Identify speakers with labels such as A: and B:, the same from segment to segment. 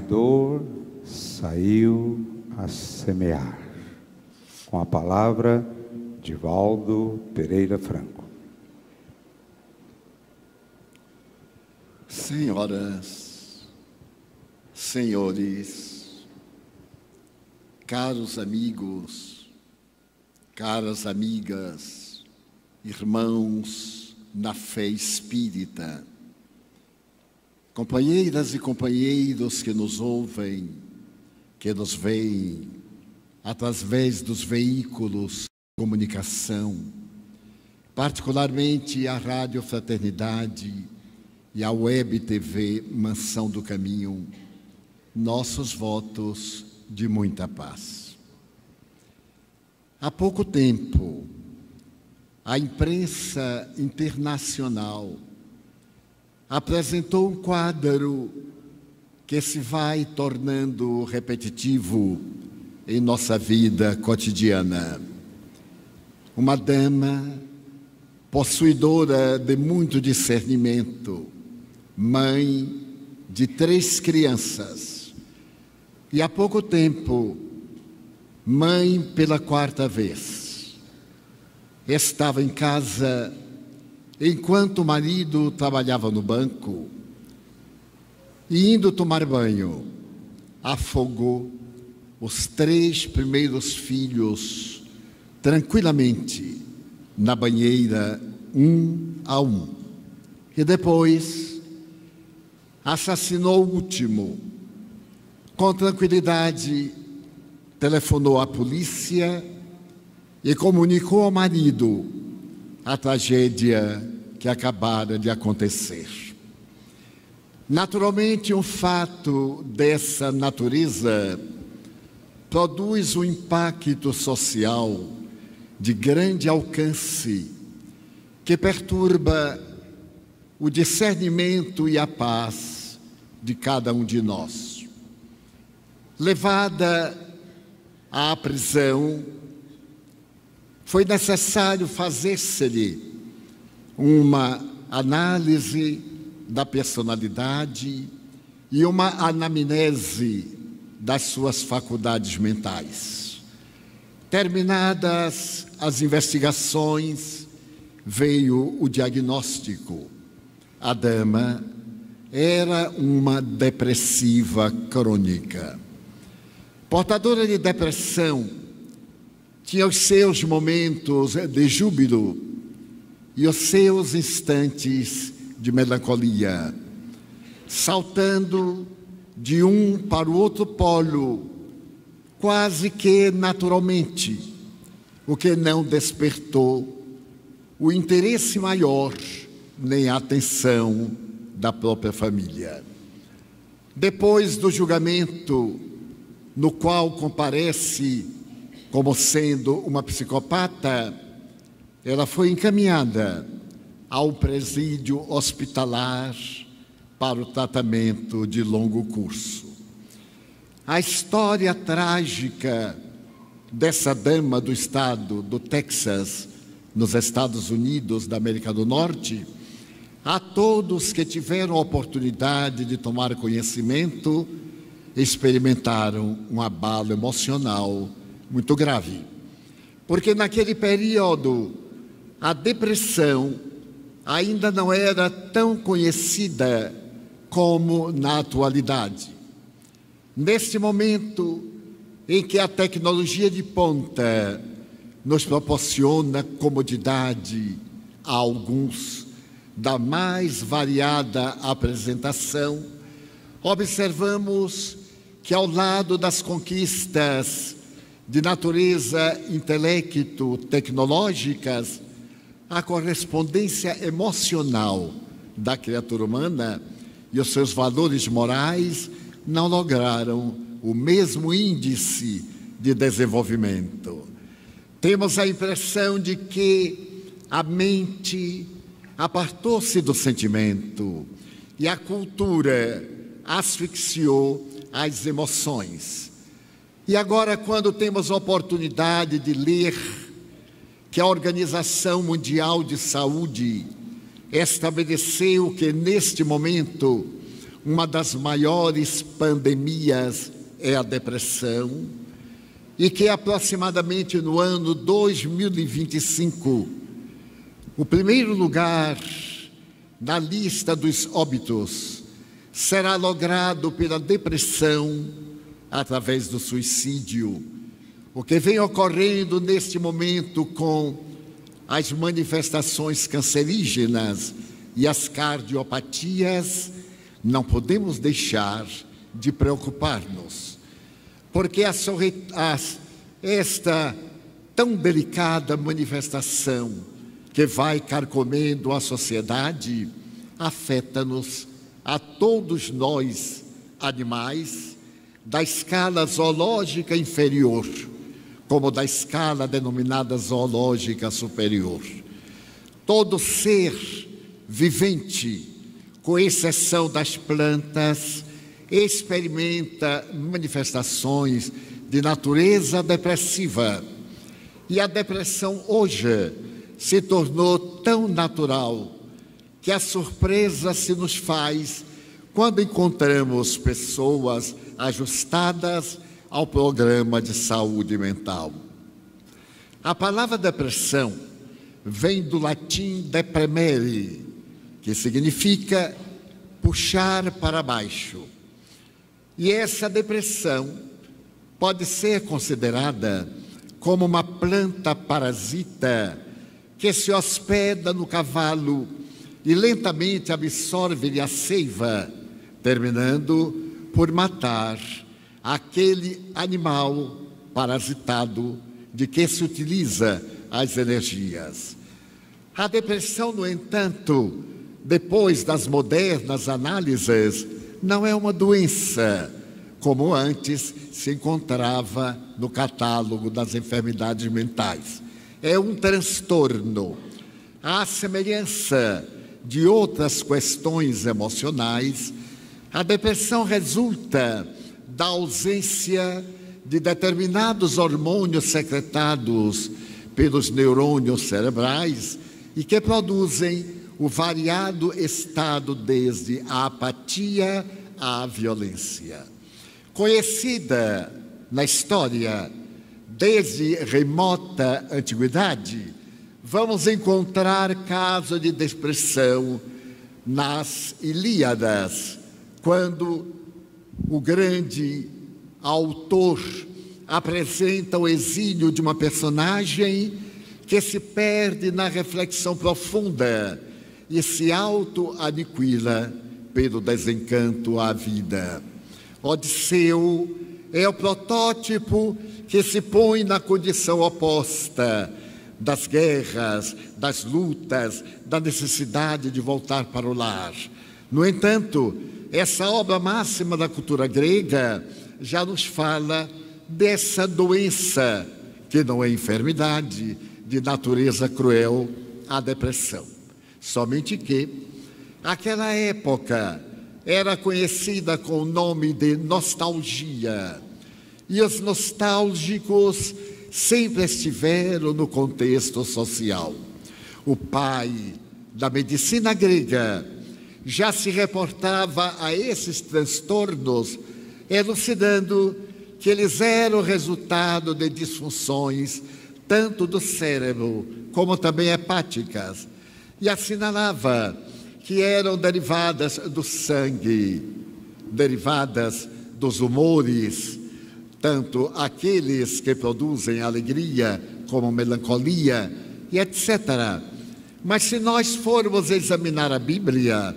A: Semeador saiu a semear. Com a palavra de Valdo Pereira Franco.
B: Senhoras, senhores, caros amigos, caras amigas, irmãos na fé espírita, companheiras e companheiros que nos ouvem, que nos veem através dos veículos de comunicação, particularmente a Rádio Fraternidade e a Web TV Mansão do Caminho, nossos votos de muita paz. Há pouco tempo, a imprensa internacional apresentou um quadro que se vai tornando repetitivo em nossa vida cotidiana. Uma dama possuidora de muito discernimento, mãe de três crianças, e há pouco tempo, mãe pela quarta vez. Estava em casa enquanto o marido trabalhava no banco e, indo tomar banho, afogou os três primeiros filhos tranquilamente na banheira, um a um. E depois assassinou o último. Com tranquilidade, telefonou à polícia e comunicou ao marido a tragédia que acabara de acontecer. Naturalmente, um fato dessa natureza produz um impacto social de grande alcance que perturba o discernimento e a paz de cada um de nós. Levada à prisão, foi necessário fazer-se-lhe uma análise da personalidade e uma anamnese das suas faculdades mentais. Terminadas as investigações, veio o diagnóstico. A dama era uma depressiva crônica. Portadora de depressão, tinha os seus momentos de júbilo e os seus instantes de melancolia, saltando de um para o outro polo, quase que naturalmente, o que não despertou o interesse maior nem a atenção da própria família. Depois do julgamento, no qual comparece como sendo uma psicopata, ela foi encaminhada ao presídio hospitalar para o tratamento de longo curso. A história trágica dessa dama do estado do Texas, nos Estados Unidos da América do Norte, a todos que tiveram a oportunidade de tomar conhecimento, experimentaram um abalo emocional muito grave. Porque naquele período, a depressão ainda não era tão conhecida como na atualidade. Neste momento em que a tecnologia de ponta nos proporciona comodidade a alguns da mais variada apresentação, observamos que ao lado das conquistas de natureza intelecto-tecnológicas, a correspondência emocional da criatura humana e os seus valores morais não lograram o mesmo índice de desenvolvimento. Temos a impressão de que a mente apartou-se do sentimento e a cultura asfixiou as emoções. E agora, quando temos a oportunidade de ler que a Organização Mundial de Saúde estabeleceu que neste momento uma das maiores pandemias é a depressão, e que aproximadamente no ano 2025, o primeiro lugar na lista dos óbitos será logrado pela depressão através do suicídio. O que vem ocorrendo neste momento com as manifestações cancerígenas e as cardiopatias, não podemos deixar de preocupar-nos, porque a, a, esta tão delicada manifestação que vai carcomendo a sociedade afeta-nos a todos nós, animais, da escala zoológica inferior, como da escala denominada zoológica superior. Todo ser vivente, com exceção das plantas, experimenta manifestações de natureza depressiva. E a depressão hoje se tornou tão natural que a surpresa se nos faz quando encontramos pessoas ajustadas ao programa de saúde mental. A palavra depressão vem do latim depremere, que significa puxar para baixo. E essa depressão pode ser considerada como uma planta parasita que se hospeda no cavalo e lentamente absorve-lhe a seiva, terminando por matar aquele animal parasitado de que se utiliza as energias. A depressão, no entanto, depois das modernas análises, não é uma doença, como antes se encontrava no catálogo das enfermidades mentais. É um transtorno. À semelhança de outras questões emocionais, a depressão resulta da ausência de determinados hormônios secretados pelos neurônios cerebrais e que produzem o variado estado desde a apatia à violência. Conhecida na história desde remota antiguidade, vamos encontrar casos de depressão nas Ilíadas, quando o grande autor apresenta o exílio de uma personagem que se perde na reflexão profunda e se auto-aniquila pelo desencanto à vida. Odisseu é o protótipo que se põe na condição oposta das guerras, das lutas, da necessidade de voltar para o lar. No entanto, essa obra máxima da cultura grega já nos fala dessa doença, que não é enfermidade, de natureza cruel, a depressão. Somente que, aquela época, era conhecida com o nome de nostalgia. E os nostálgicos sempre estiveram no contexto social. O pai da medicina grega já se reportava a esses transtornos, elucidando que eles eram resultado de disfunções tanto do cérebro como também hepáticas, e assinalava que eram derivadas do sangue, derivadas dos humores, tanto aqueles que produzem alegria como melancolia e etc. Mas se nós formos examinar a Bíblia,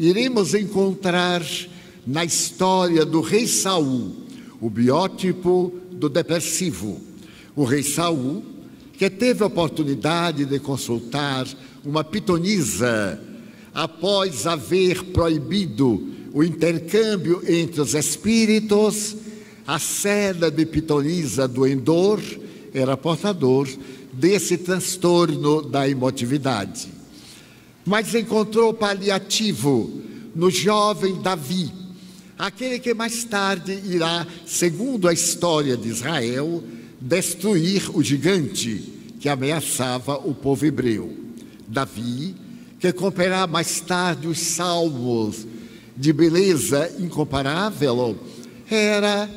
B: iremos encontrar na história do rei Saul o biótipo do depressivo. O rei Saul, que teve a oportunidade de consultar uma pitonisa após haver proibido o intercâmbio entre os espíritos, a cela de pitonisa do Endor era portador desse transtorno da emotividade. Mas encontrou paliativo no jovem Davi, aquele que mais tarde irá, segundo a história de Israel, destruir o gigante que ameaçava o povo hebreu. Davi, que cumprirá mais tarde os salmos de beleza incomparável, era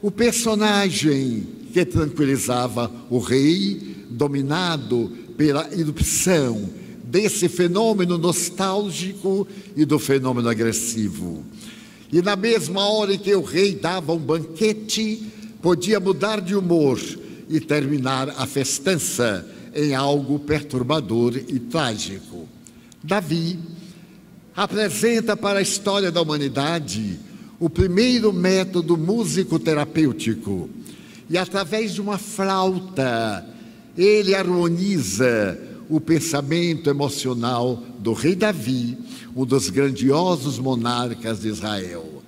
B: o personagem que tranquilizava o rei, dominado pela erupção desse fenômeno nostálgico e do fenômeno agressivo. E na mesma hora em que o rei dava um banquete, podia mudar de humor e terminar a festança em algo perturbador e trágico. Davi apresenta para a história da humanidade o primeiro método músico-terapêutico. E através de uma flauta, ele harmoniza o pensamento emocional do rei Davi, um dos grandiosos monarcas de Israel.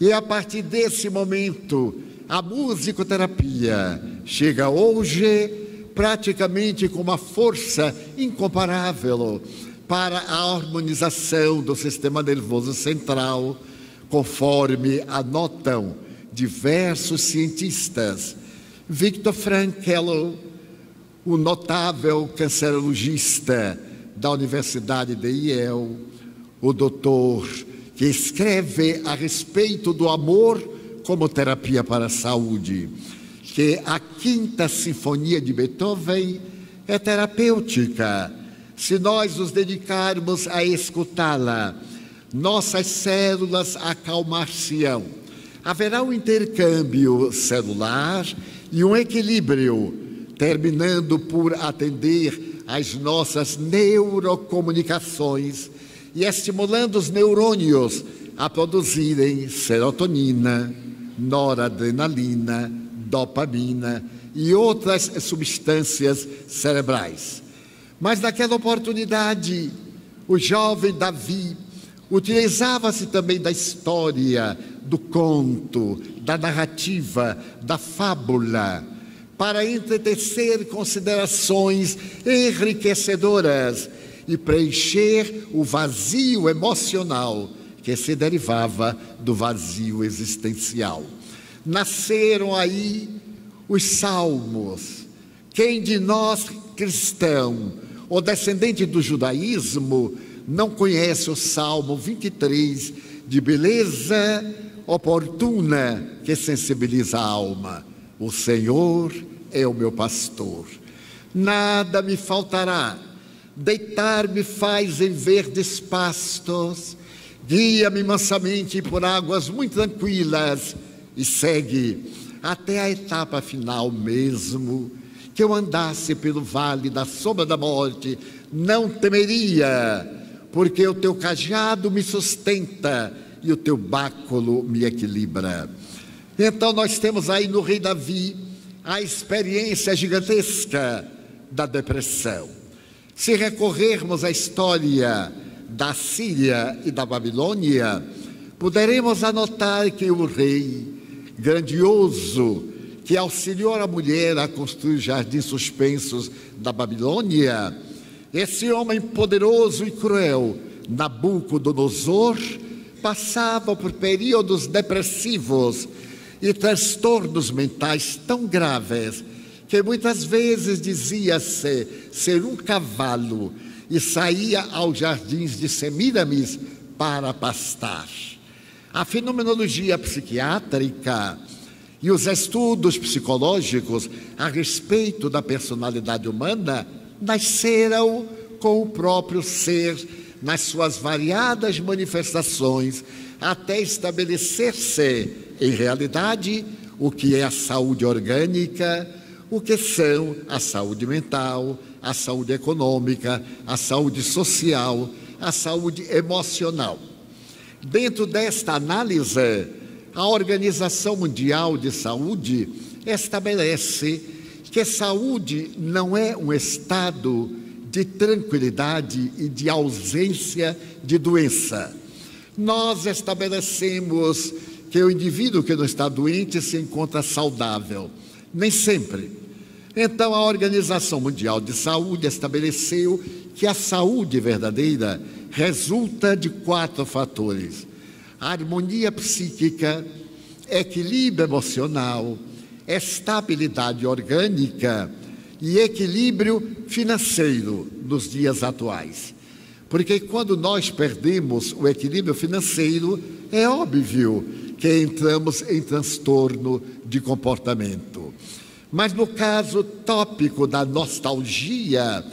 B: E a partir desse momento, a musicoterapia chega hoje praticamente com uma força incomparável para a harmonização do sistema nervoso central, conforme anotam diversos cientistas. Victor Frankl, o notável cancerologista da Universidade de Yale, o doutor que escreve a respeito do amor como terapia para a saúde, que a quinta sinfonia de Beethoven é terapêutica se nós nos dedicarmos a escutá-la, nossas células acalmar-se-ão. Haverá um intercâmbio celular e um equilíbrio, terminando por atender às nossas neurocomunicações e estimulando os neurônios a produzirem serotonina, noradrenalina, dopamina e outras substâncias cerebrais. Mas naquela oportunidade, o jovem Davi utilizava-se também da história, do conto, da narrativa, da fábula, para entretecer considerações enriquecedoras e preencher o vazio emocional que se derivava do vazio existencial. Nasceram aí os salmos. Quem de nós cristão o descendente do judaísmo não conhece o Salmo 23 de beleza oportuna que sensibiliza a alma. O Senhor é o meu pastor, nada me faltará. Deitar-me faz em verdes pastos, guia-me mansamente por águas muito tranquilas e segue até a etapa final mesmo que eu andasse pelo vale da sombra da morte, não temeria, porque o teu cajado me sustenta e o teu báculo me equilibra. Então nós temos aí no rei Davi a experiência gigantesca da depressão. Se recorrermos à história da Síria e da Babilônia, poderemos anotar que o rei grandioso que auxiliou a mulher a construir jardins suspensos da Babilônia, esse homem poderoso e cruel, Nabucodonosor, passava por períodos depressivos e transtornos mentais tão graves que muitas vezes dizia-se ser um cavalo e saía aos jardins de Semíramis para pastar. A fenomenologia psiquiátrica e os estudos psicológicos a respeito da personalidade humana nasceram com o próprio ser nas suas variadas manifestações, até estabelecer-se, em realidade, o que é a saúde orgânica, o que são a saúde mental, a saúde econômica, a saúde social, a saúde emocional. Dentro desta análise, a Organização Mundial de Saúde estabelece que saúde não é um estado de tranquilidade e de ausência de doença. Nós estabelecemos que o indivíduo que não está doente se encontra saudável. Nem sempre. Então, a Organização Mundial de Saúde estabeleceu que a saúde verdadeira resulta de quatro fatores harmonia psíquica, equilíbrio emocional, estabilidade orgânica e equilíbrio financeiro nos dias atuais. Porque quando nós perdemos o equilíbrio financeiro, é óbvio que entramos em transtorno de comportamento. Mas no caso tópico da nostalgia,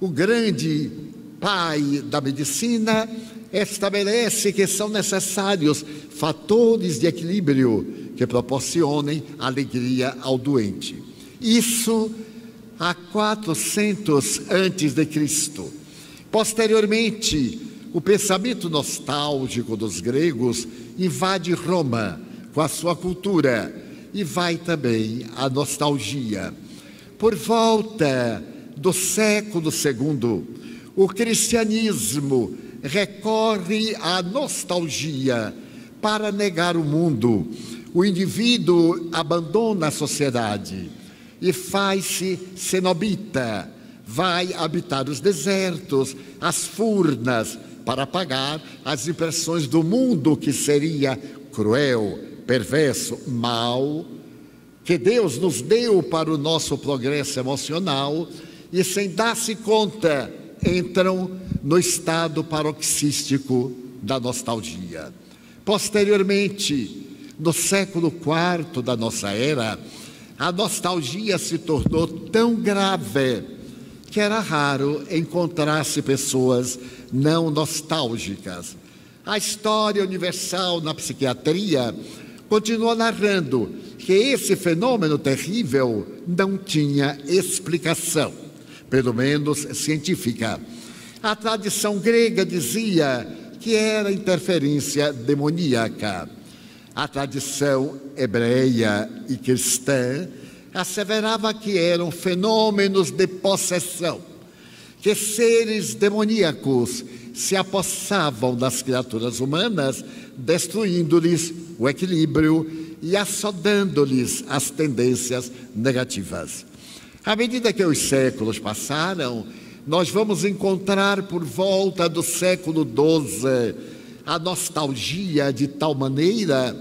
B: o grande pai da medicina estabelece que são necessários fatores de equilíbrio que proporcionem alegria ao doente. Isso há 400 antes de Cristo. Posteriormente, o pensamento nostálgico dos gregos invade Roma com a sua cultura e vai também a nostalgia. Por volta do século II, o cristianismo recorre à nostalgia para negar o mundo. O indivíduo abandona a sociedade e faz-se cenobita, vai habitar os desertos, as furnas, para apagar as impressões do mundo que seria cruel, perverso, mau, que Deus nos deu para o nosso progresso emocional e, sem dar-se conta, entram no estado paroxístico da nostalgia. Posteriormente, no século IV da nossa era, a nostalgia se tornou tão grave que era raro encontrar-se pessoas não nostálgicas. A história universal na psiquiatria continua narrando que esse fenômeno terrível não tinha explicação, pelo menos científica. A tradição grega dizia que era interferência demoníaca. A tradição hebreia e cristã asseverava que eram fenômenos de possessão, que seres demoníacos se apossavam das criaturas humanas, destruindo-lhes o equilíbrio e assodando-lhes as tendências negativas. À medida que os séculos passaram, nós vamos encontrar por volta do século XII a nostalgia de tal maneira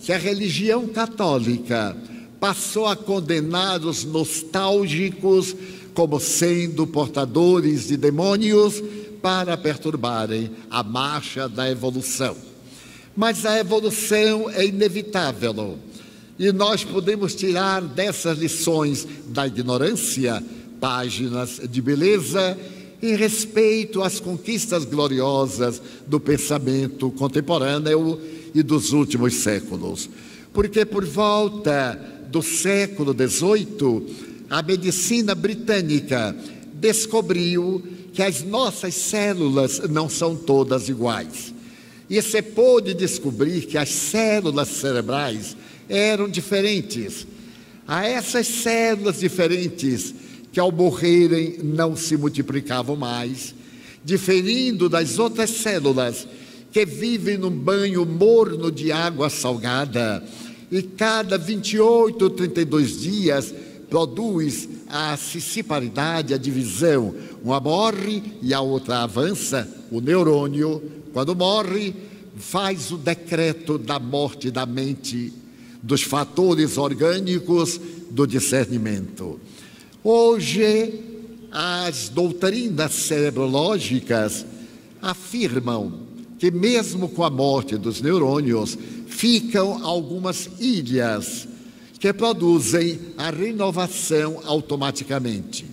B: que a religião católica passou a condenar os nostálgicos como sendo portadores de demônios para perturbarem a marcha da evolução. Mas a evolução é inevitável e nós podemos tirar dessas lições da ignorância páginas de beleza em respeito às conquistas gloriosas do pensamento contemporâneo e dos últimos séculos. Porque por volta do século XVIII, a medicina britânica descobriu que as nossas células não são todas iguais. E se pôde descobrir que as células cerebrais eram diferentes. A essas células diferentes que ao morrerem não se multiplicavam mais, diferindo das outras células que vivem num banho morno de água salgada e cada 28 ou 32 dias produz a cissiparidade, a divisão. Uma morre e a outra avança. O neurônio, quando morre, faz o decreto da morte da mente, dos fatores orgânicos do discernimento. Hoje, as doutrinas cerebrológicas afirmam que, mesmo com a morte dos neurônios, ficam algumas ilhas que produzem a renovação automaticamente.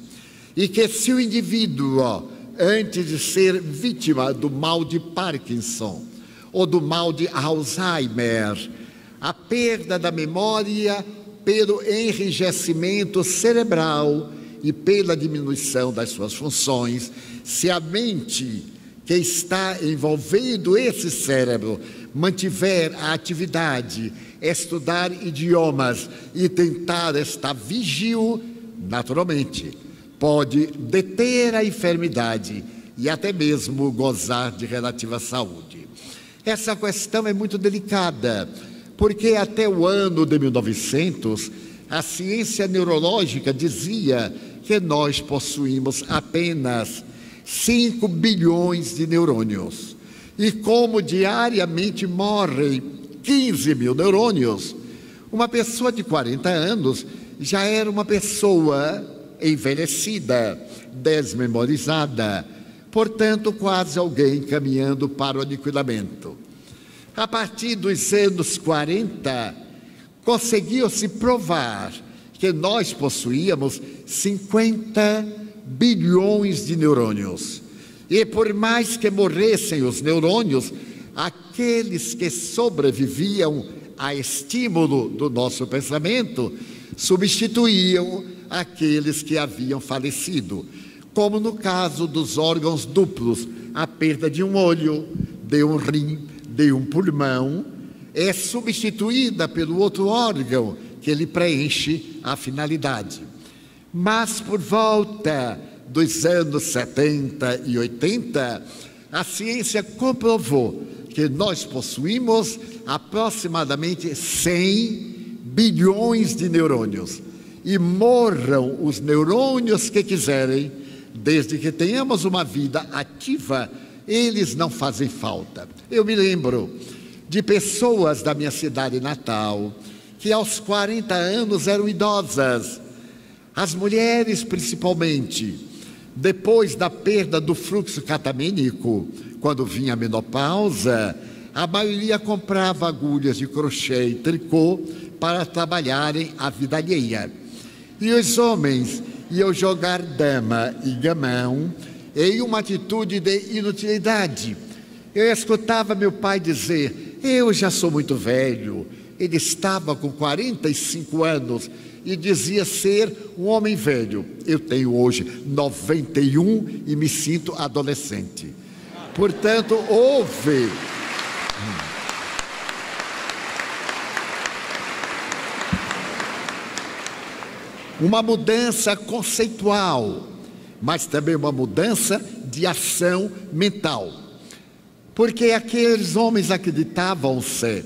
B: E que, se o indivíduo, antes de ser vítima do mal de Parkinson ou do mal de Alzheimer, a perda da memória pelo enrijecimento cerebral e pela diminuição das suas funções, se a mente que está envolvendo esse cérebro mantiver a atividade, estudar idiomas e tentar estar vigio, naturalmente, pode deter a enfermidade e até mesmo gozar de relativa saúde. Essa questão é muito delicada porque até o ano de 1900, a ciência neurológica dizia que nós possuímos apenas 5 bilhões de neurônios. E como diariamente morrem 15 mil neurônios, uma pessoa de 40 anos já era uma pessoa envelhecida, desmemorizada. portanto, quase alguém caminhando para o aniquilamento. A partir dos anos 40, conseguiu-se provar que nós possuíamos 50 bilhões de neurônios. E por mais que morressem os neurônios, aqueles que sobreviviam a estímulo do nosso pensamento substituíam aqueles que haviam falecido, como no caso dos órgãos duplos, a perda de um olho, de um rim, de um pulmão, é substituída pelo outro órgão que ele preenche a finalidade. Mas por volta dos anos 70 e 80, a ciência comprovou que nós possuímos aproximadamente 100 bilhões de neurônios. E morram os neurônios que quiserem, desde que tenhamos uma vida ativa, eles não fazem falta. Eu me lembro de pessoas da minha cidade natal que aos 40 anos eram idosas, as mulheres principalmente, depois da perda do fluxo catamênico, quando vinha a menopausa, a maioria comprava agulhas de crochê e tricô para trabalharem a vida alheia. E os homens iam jogar dama e gamão em uma atitude de inutilidade. Eu escutava meu pai dizer: Eu já sou muito velho. Ele estava com 45 anos e dizia ser um homem velho. Eu tenho hoje 91 e me sinto adolescente. Portanto, houve. Uma mudança conceitual, mas também uma mudança de ação mental. Porque aqueles homens acreditavam-se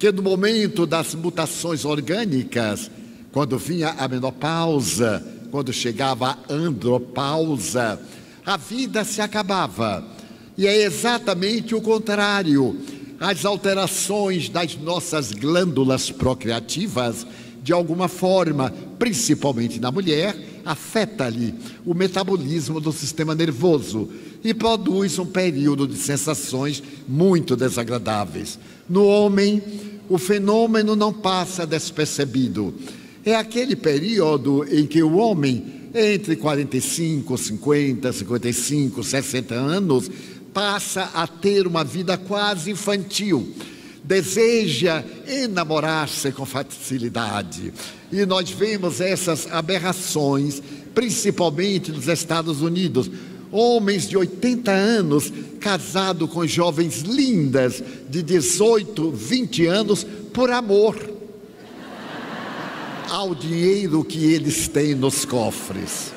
B: que no momento das mutações orgânicas, quando vinha a menopausa, quando chegava a andropausa, a vida se acabava. E é exatamente o contrário. As alterações das nossas glândulas procriativas, de alguma forma, principalmente na mulher, afeta-lhe o metabolismo do sistema nervoso e produz um período de sensações muito desagradáveis. No homem, o fenômeno não passa despercebido é aquele período em que o homem, entre 45, 50, 55, 60 anos, passa a ter uma vida quase infantil. Deseja enamorar-se com facilidade. E nós vemos essas aberrações, principalmente nos Estados Unidos. Homens de 80 anos casados com jovens lindas de 18, 20 anos por amor ao dinheiro que eles têm nos cofres.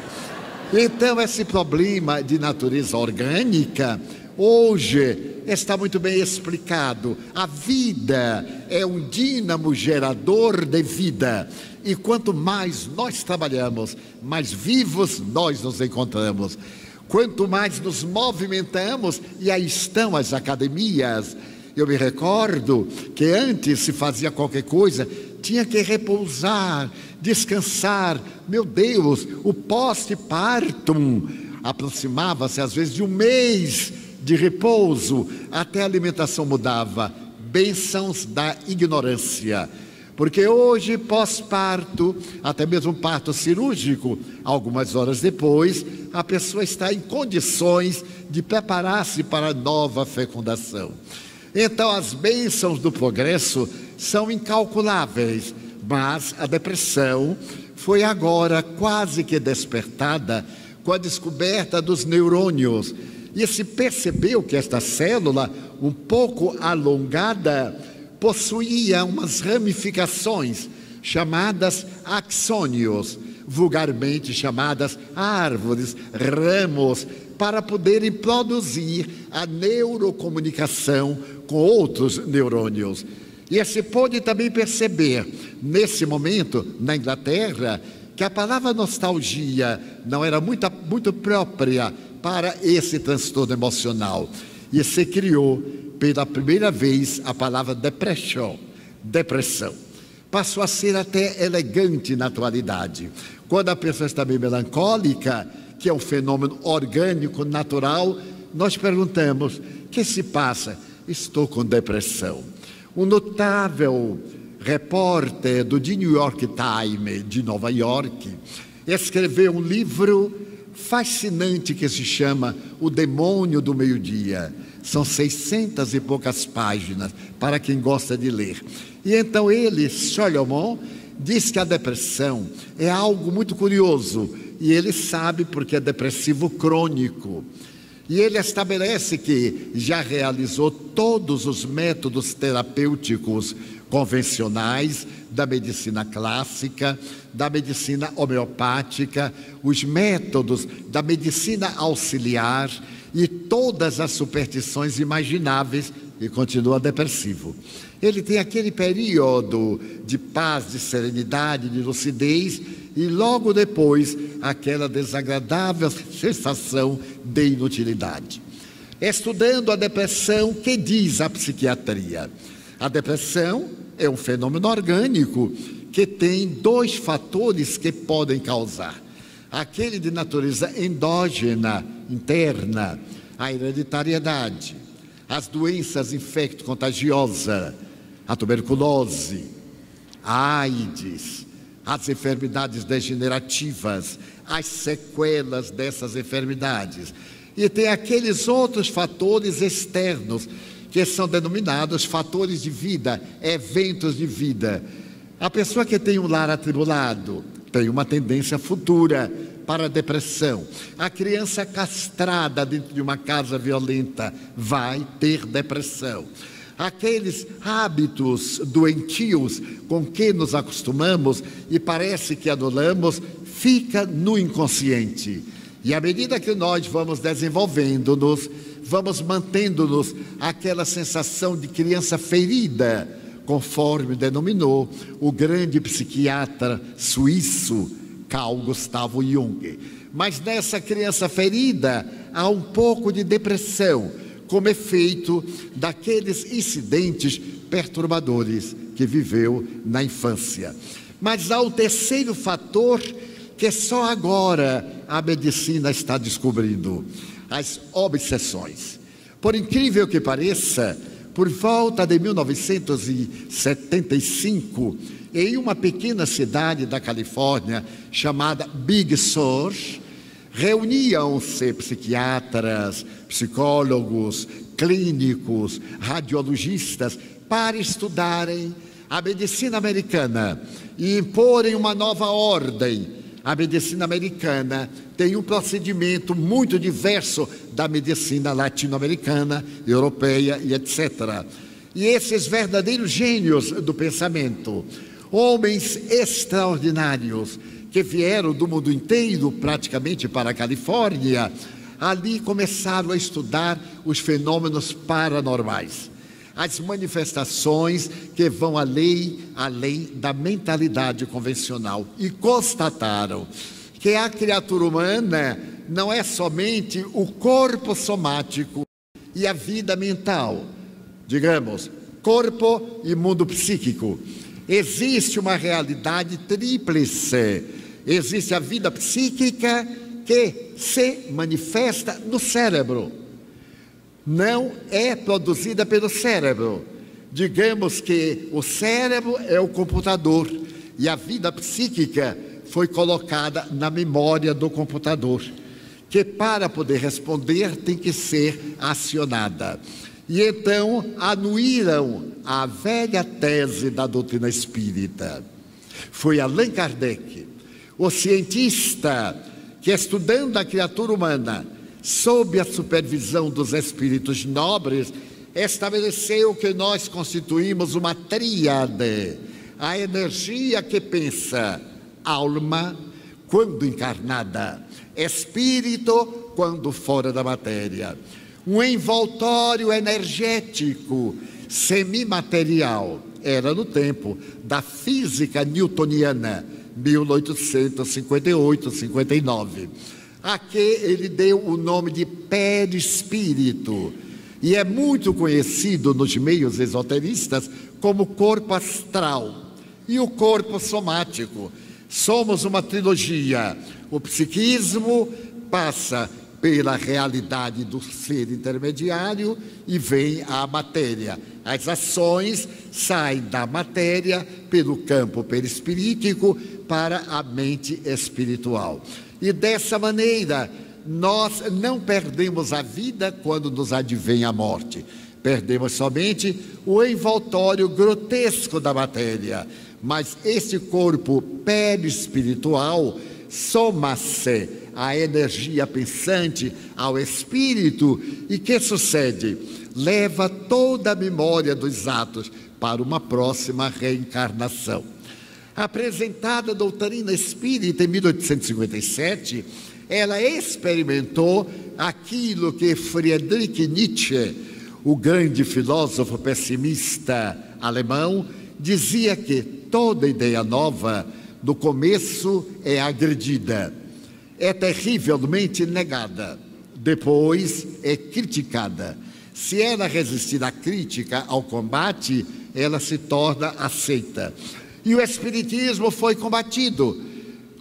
B: Então, esse problema de natureza orgânica, hoje está muito bem explicado. A vida é um dínamo gerador de vida. E quanto mais nós trabalhamos, mais vivos nós nos encontramos. Quanto mais nos movimentamos, e aí estão as academias. Eu me recordo que antes se fazia qualquer coisa, tinha que repousar, descansar. Meu Deus, o post-partum aproximava-se às vezes de um mês de repouso, até a alimentação mudava. Bênçãos da ignorância. Porque hoje, pós-parto, até mesmo parto cirúrgico, algumas horas depois, a pessoa está em condições de preparar-se para a nova fecundação. Então, as bênçãos do progresso são incalculáveis, mas a depressão foi agora quase que despertada com a descoberta dos neurônios. E se percebeu que esta célula, um pouco alongada, possuía umas ramificações chamadas axônios, vulgarmente chamadas árvores, ramos, para poderem produzir a neurocomunicação com outros neurônios. E se pode também perceber, nesse momento, na Inglaterra, que a palavra nostalgia não era muito, muito própria para esse transtorno emocional. E se criou, pela primeira vez, a palavra depressão. Depressão. Passou a ser até elegante na atualidade. Quando a pessoa está bem melancólica, que é um fenômeno orgânico, natural, nós perguntamos: o que se passa? Estou com depressão. Um notável repórter do The New York Times de Nova York escreveu um livro fascinante que se chama O Demônio do Meio-Dia. São 600 e poucas páginas para quem gosta de ler. E então ele, Solomon, diz que a depressão é algo muito curioso e ele sabe porque é depressivo crônico. E ele estabelece que já realizou todos os métodos terapêuticos convencionais da medicina clássica, da medicina homeopática, os métodos da medicina auxiliar e todas as superstições imagináveis e continua depressivo. Ele tem aquele período de paz, de serenidade, de lucidez e logo depois aquela desagradável sensação de inutilidade. Estudando a depressão, que diz a psiquiatria? A depressão é um fenômeno orgânico que tem dois fatores que podem causar: aquele de natureza endógena, interna, a hereditariedade, as doenças infecto-contagiosas, a tuberculose, a AIDS, as enfermidades degenerativas, as sequelas dessas enfermidades. E tem aqueles outros fatores externos, que são denominados fatores de vida, eventos de vida. A pessoa que tem um lar atribulado tem uma tendência futura para a depressão. A criança castrada dentro de uma casa violenta vai ter depressão aqueles hábitos doentios com que nos acostumamos e parece que anulamos, fica no inconsciente. E à medida que nós vamos desenvolvendo-nos, vamos mantendo-nos aquela sensação de criança ferida, conforme denominou o grande psiquiatra suíço Carl Gustavo Jung. Mas nessa criança ferida há um pouco de depressão como efeito daqueles incidentes perturbadores que viveu na infância. Mas há o terceiro fator que só agora a medicina está descobrindo: as obsessões. Por incrível que pareça, por volta de 1975, em uma pequena cidade da Califórnia chamada Big Sur, reuniam-se psiquiatras, psicólogos, clínicos, radiologistas para estudarem a medicina americana e imporem uma nova ordem. A medicina americana tem um procedimento muito diverso da medicina latino-americana, europeia e etc. E esses verdadeiros gênios do pensamento, homens extraordinários, que vieram do mundo inteiro praticamente para a Califórnia, ali começaram a estudar os fenômenos paranormais, as manifestações que vão além, além da mentalidade convencional. E constataram que a criatura humana não é somente o corpo somático e a vida mental, digamos, corpo e mundo psíquico. Existe uma realidade tríplice Existe a vida psíquica que se manifesta no cérebro. Não é produzida pelo cérebro. Digamos que o cérebro é o computador e a vida psíquica foi colocada na memória do computador, que para poder responder tem que ser acionada. E então anuíram a velha tese da doutrina espírita. Foi Allan Kardec o cientista que, estudando a criatura humana, sob a supervisão dos espíritos nobres, estabeleceu que nós constituímos uma tríade: a energia que pensa, alma, quando encarnada, espírito, quando fora da matéria. Um envoltório energético, semimaterial, era no tempo da física newtoniana 1858, 59. A que ele deu o nome de perispírito. E é muito conhecido nos meios esoteristas como corpo astral e o corpo somático. Somos uma trilogia: o psiquismo passa pela realidade do ser intermediário e vem à matéria. As ações saem da matéria pelo campo perispirítico para a mente espiritual. E dessa maneira, nós não perdemos a vida quando nos advém a morte. Perdemos somente o envoltório grotesco da matéria. Mas esse corpo perispiritual soma-se à energia pensante, ao espírito, e que sucede? Leva toda a memória dos atos para uma próxima reencarnação. Apresentada a doutrina espírita em 1857, ela experimentou aquilo que Friedrich Nietzsche, o grande filósofo pessimista alemão, dizia que toda ideia nova, no começo, é agredida, é terrivelmente negada, depois é criticada. Se ela resistir à crítica, ao combate, ela se torna aceita. E o Espiritismo foi combatido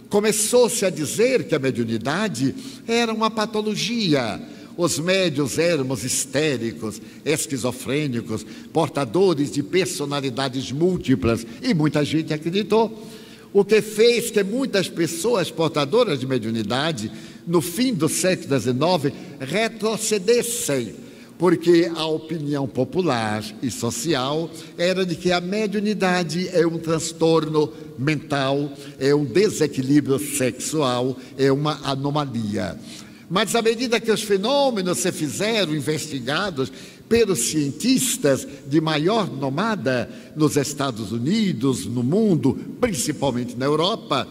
B: Começou-se a dizer que a mediunidade era uma patologia. Os médios éramos histéricos, esquizofrênicos, portadores de personalidades múltiplas, e muita gente acreditou. O que fez que muitas pessoas portadoras de mediunidade, no fim do século XIX, retrocedessem porque a opinião popular e social era de que a mediunidade é um transtorno mental, é um desequilíbrio sexual, é uma anomalia. Mas à medida que os fenômenos se fizeram investigados pelos cientistas de maior nomada nos Estados Unidos, no mundo, principalmente na Europa,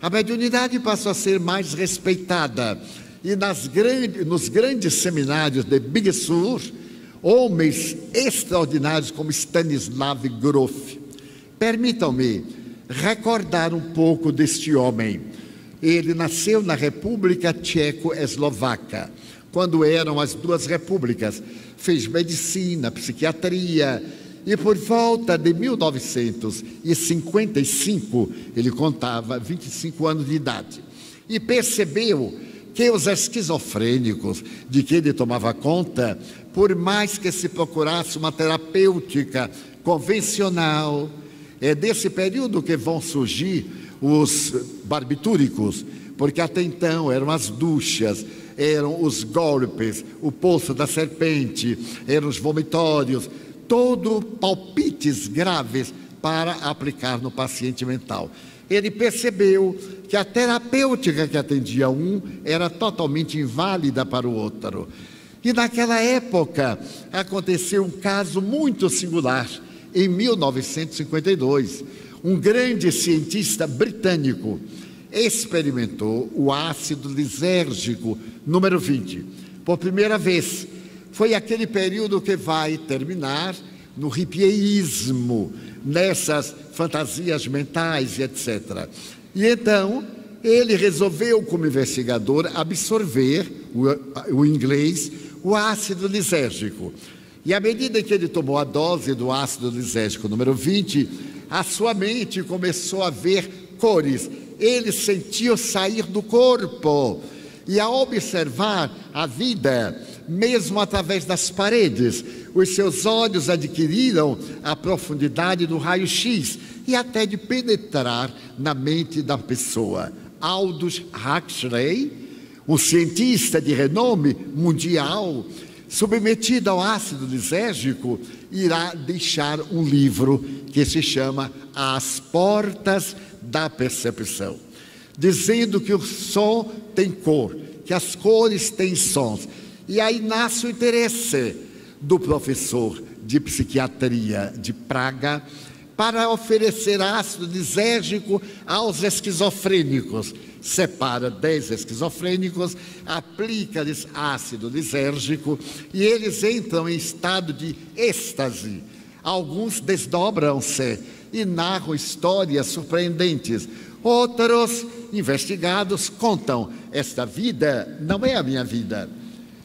B: a mediunidade passou a ser mais respeitada e nas grandes, nos grandes seminários de Big Sur, homens extraordinários como Stanislav Grof. Permitam-me recordar um pouco deste homem. Ele nasceu na República Tcheco-Eslovaca, quando eram as duas repúblicas. Fez medicina, psiquiatria, e por volta de 1955, ele contava 25 anos de idade, e percebeu que os esquizofrênicos de que ele tomava conta, por mais que se procurasse uma terapêutica convencional, é desse período que vão surgir os barbitúricos, porque até então eram as duchas, eram os golpes, o poço da serpente, eram os vomitórios, todo palpites graves para aplicar no paciente mental ele percebeu que a terapêutica que atendia um era totalmente inválida para o outro. E naquela época aconteceu um caso muito singular. Em 1952, um grande cientista britânico experimentou o ácido lisérgico número 20 por primeira vez. Foi aquele período que vai terminar no ripieísmo, nessas fantasias mentais e etc. E então ele resolveu, como investigador, absorver o, o inglês, o ácido lisérgico. E à medida que ele tomou a dose do ácido lisérgico número 20, a sua mente começou a ver cores. Ele sentiu sair do corpo. E a observar a vida, mesmo através das paredes, os seus olhos adquiriram a profundidade do raio-x e até de penetrar na mente da pessoa. Aldous Huxley, um cientista de renome mundial, submetido ao ácido lisérgico, irá deixar um livro que se chama As Portas da Percepção, dizendo que o som tem cor, que as cores têm sons. E aí nasce o interesse do professor de psiquiatria de Praga para oferecer ácido lisérgico aos esquizofrênicos. Separa 10 esquizofrênicos, aplica-lhes ácido lisérgico e eles entram em estado de êxtase. Alguns desdobram-se e narram histórias surpreendentes. Outros investigados contam: esta vida não é a minha vida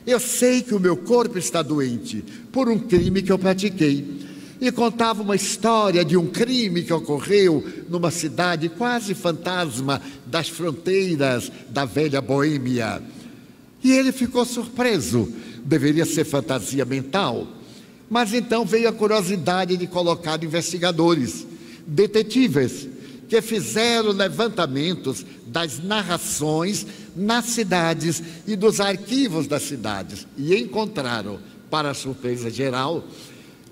B: eu sei que o meu corpo está doente por um crime que eu pratiquei. E contava uma história de um crime que ocorreu numa cidade quase fantasma das fronteiras da velha Boêmia. E ele ficou surpreso. Deveria ser fantasia mental. Mas então veio a curiosidade de colocar investigadores, detetives, que fizeram levantamentos das narrações nas cidades e dos arquivos das cidades e encontraram, para surpresa geral,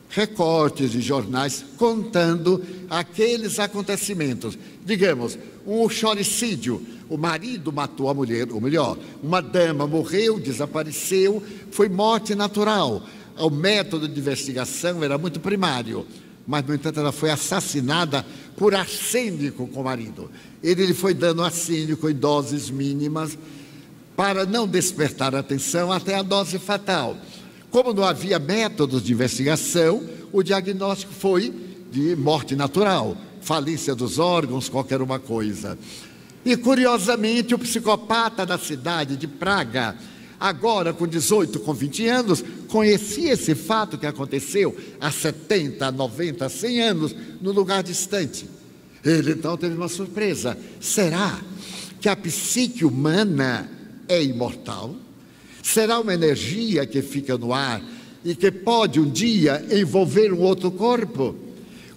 B: recortes de jornais contando aqueles acontecimentos. Digamos, um choricídio, o marido matou a mulher, ou melhor, uma dama morreu, desapareceu, foi morte natural. O método de investigação era muito primário, mas, no entanto, ela foi assassinada por arsênico com o marido. Ele lhe foi dando arsênico em doses mínimas para não despertar atenção até a dose fatal. Como não havia métodos de investigação, o diagnóstico foi de morte natural, falência dos órgãos, qualquer uma coisa. E curiosamente, o psicopata da cidade de Praga, agora com 18, com 20 anos, conhecia esse fato que aconteceu há 70, 90, 100 anos, no lugar distante. Ele então teve uma surpresa: será que a psique humana é imortal? Será uma energia que fica no ar e que pode um dia envolver um outro corpo?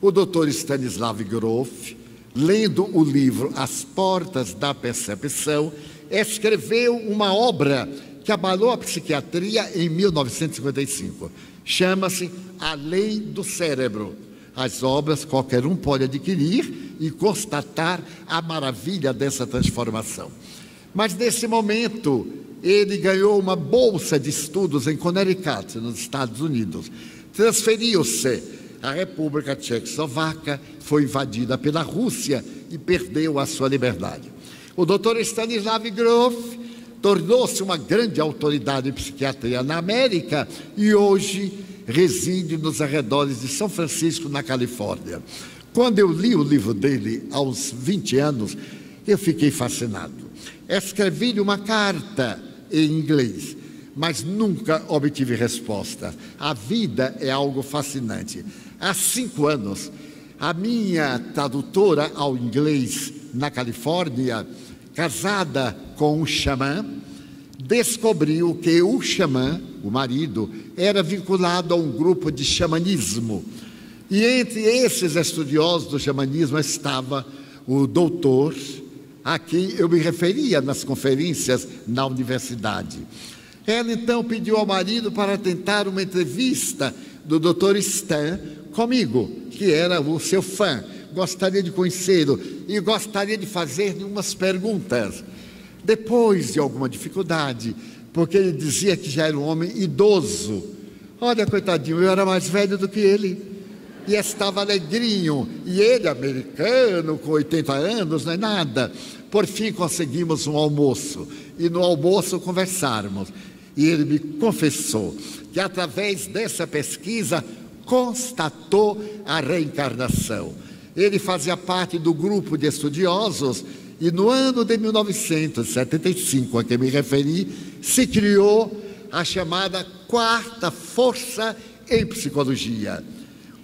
B: O doutor Stanislav Grof, lendo o livro As Portas da Percepção, escreveu uma obra que abalou a psiquiatria em 1955. Chama-se A Lei do Cérebro. As obras qualquer um pode adquirir e constatar a maravilha dessa transformação. Mas nesse momento, ele ganhou uma bolsa de estudos em Connecticut, nos Estados Unidos. Transferiu-se à República Tchecoslovaca, foi invadida pela Rússia e perdeu a sua liberdade. O doutor Stanislav Grof tornou-se uma grande autoridade em psiquiatria na América e hoje reside nos arredores de São Francisco, na Califórnia. Quando eu li o livro dele aos 20 anos, eu fiquei fascinado. Escrevi-lhe uma carta em inglês, mas nunca obtive resposta. A vida é algo fascinante. Há cinco anos, a minha tradutora ao inglês na Califórnia casada com um xamã, descobriu que o xamã, o marido, era vinculado a um grupo de xamanismo. E entre esses estudiosos do xamanismo estava o doutor a quem eu me referia nas conferências na universidade. Ela então pediu ao marido para tentar uma entrevista do doutor Stan comigo, que era o seu fã gostaria de conhecê-lo e gostaria de fazer-lhe umas perguntas. Depois de alguma dificuldade, porque ele dizia que já era um homem idoso. Olha, coitadinho, eu era mais velho do que ele. E estava alegrinho. E ele, americano, com 80 anos, não é nada. Por fim, conseguimos um almoço. E no almoço conversarmos. E ele me confessou que, através dessa pesquisa, constatou a reencarnação ele fazia parte do grupo de estudiosos e no ano de 1975, a que me referi, se criou a chamada quarta força em psicologia.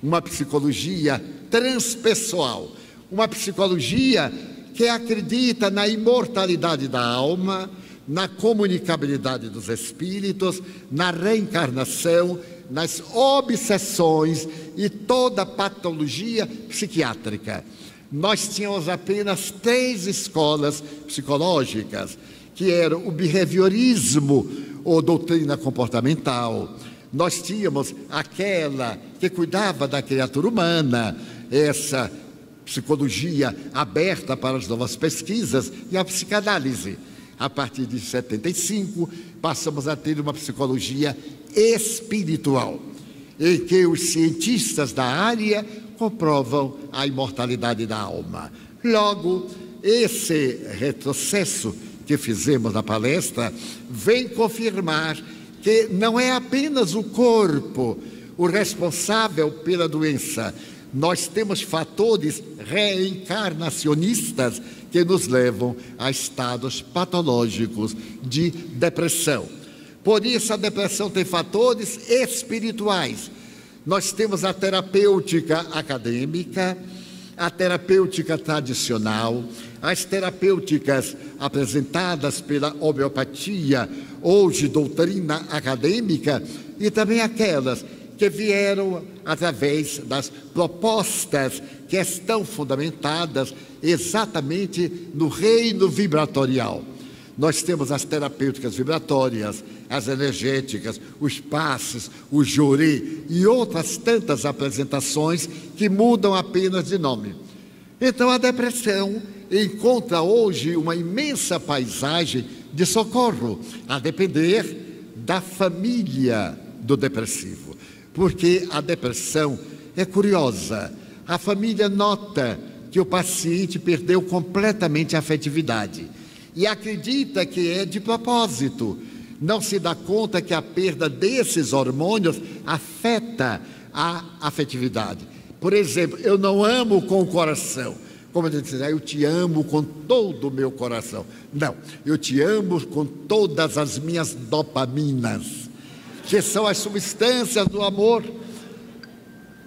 B: Uma psicologia transpessoal, uma psicologia que acredita na imortalidade da alma, na comunicabilidade dos espíritos, na reencarnação nas obsessões e toda patologia psiquiátrica. Nós tínhamos apenas três escolas psicológicas, que eram o behaviorismo ou doutrina comportamental. Nós tínhamos aquela que cuidava da criatura humana, essa psicologia aberta para as novas pesquisas e a psicanálise. A partir de 75, passamos a ter uma psicologia espiritual, em que os cientistas da área comprovam a imortalidade da alma. Logo, esse retrocesso que fizemos na palestra vem confirmar que não é apenas o corpo o responsável pela doença, nós temos fatores reencarnacionistas que nos levam a estados patológicos de depressão. Por isso, a depressão tem fatores espirituais. Nós temos a terapêutica acadêmica, a terapêutica tradicional, as terapêuticas apresentadas pela homeopatia hoje doutrina acadêmica, e também aquelas que vieram através das propostas que estão fundamentadas exatamente no reino vibratorial. Nós temos as terapêuticas vibratórias, as energéticas, os passes, o jurê e outras tantas apresentações que mudam apenas de nome. Então a depressão encontra hoje uma imensa paisagem de socorro, a depender da família do depressivo. Porque a depressão é curiosa. A família nota que o paciente perdeu completamente a afetividade e acredita que é de propósito. Não se dá conta que a perda desses hormônios afeta a afetividade. Por exemplo, eu não amo com o coração. Como a gente diz, eu te amo com todo o meu coração. Não, eu te amo com todas as minhas dopaminas, que são as substâncias do amor.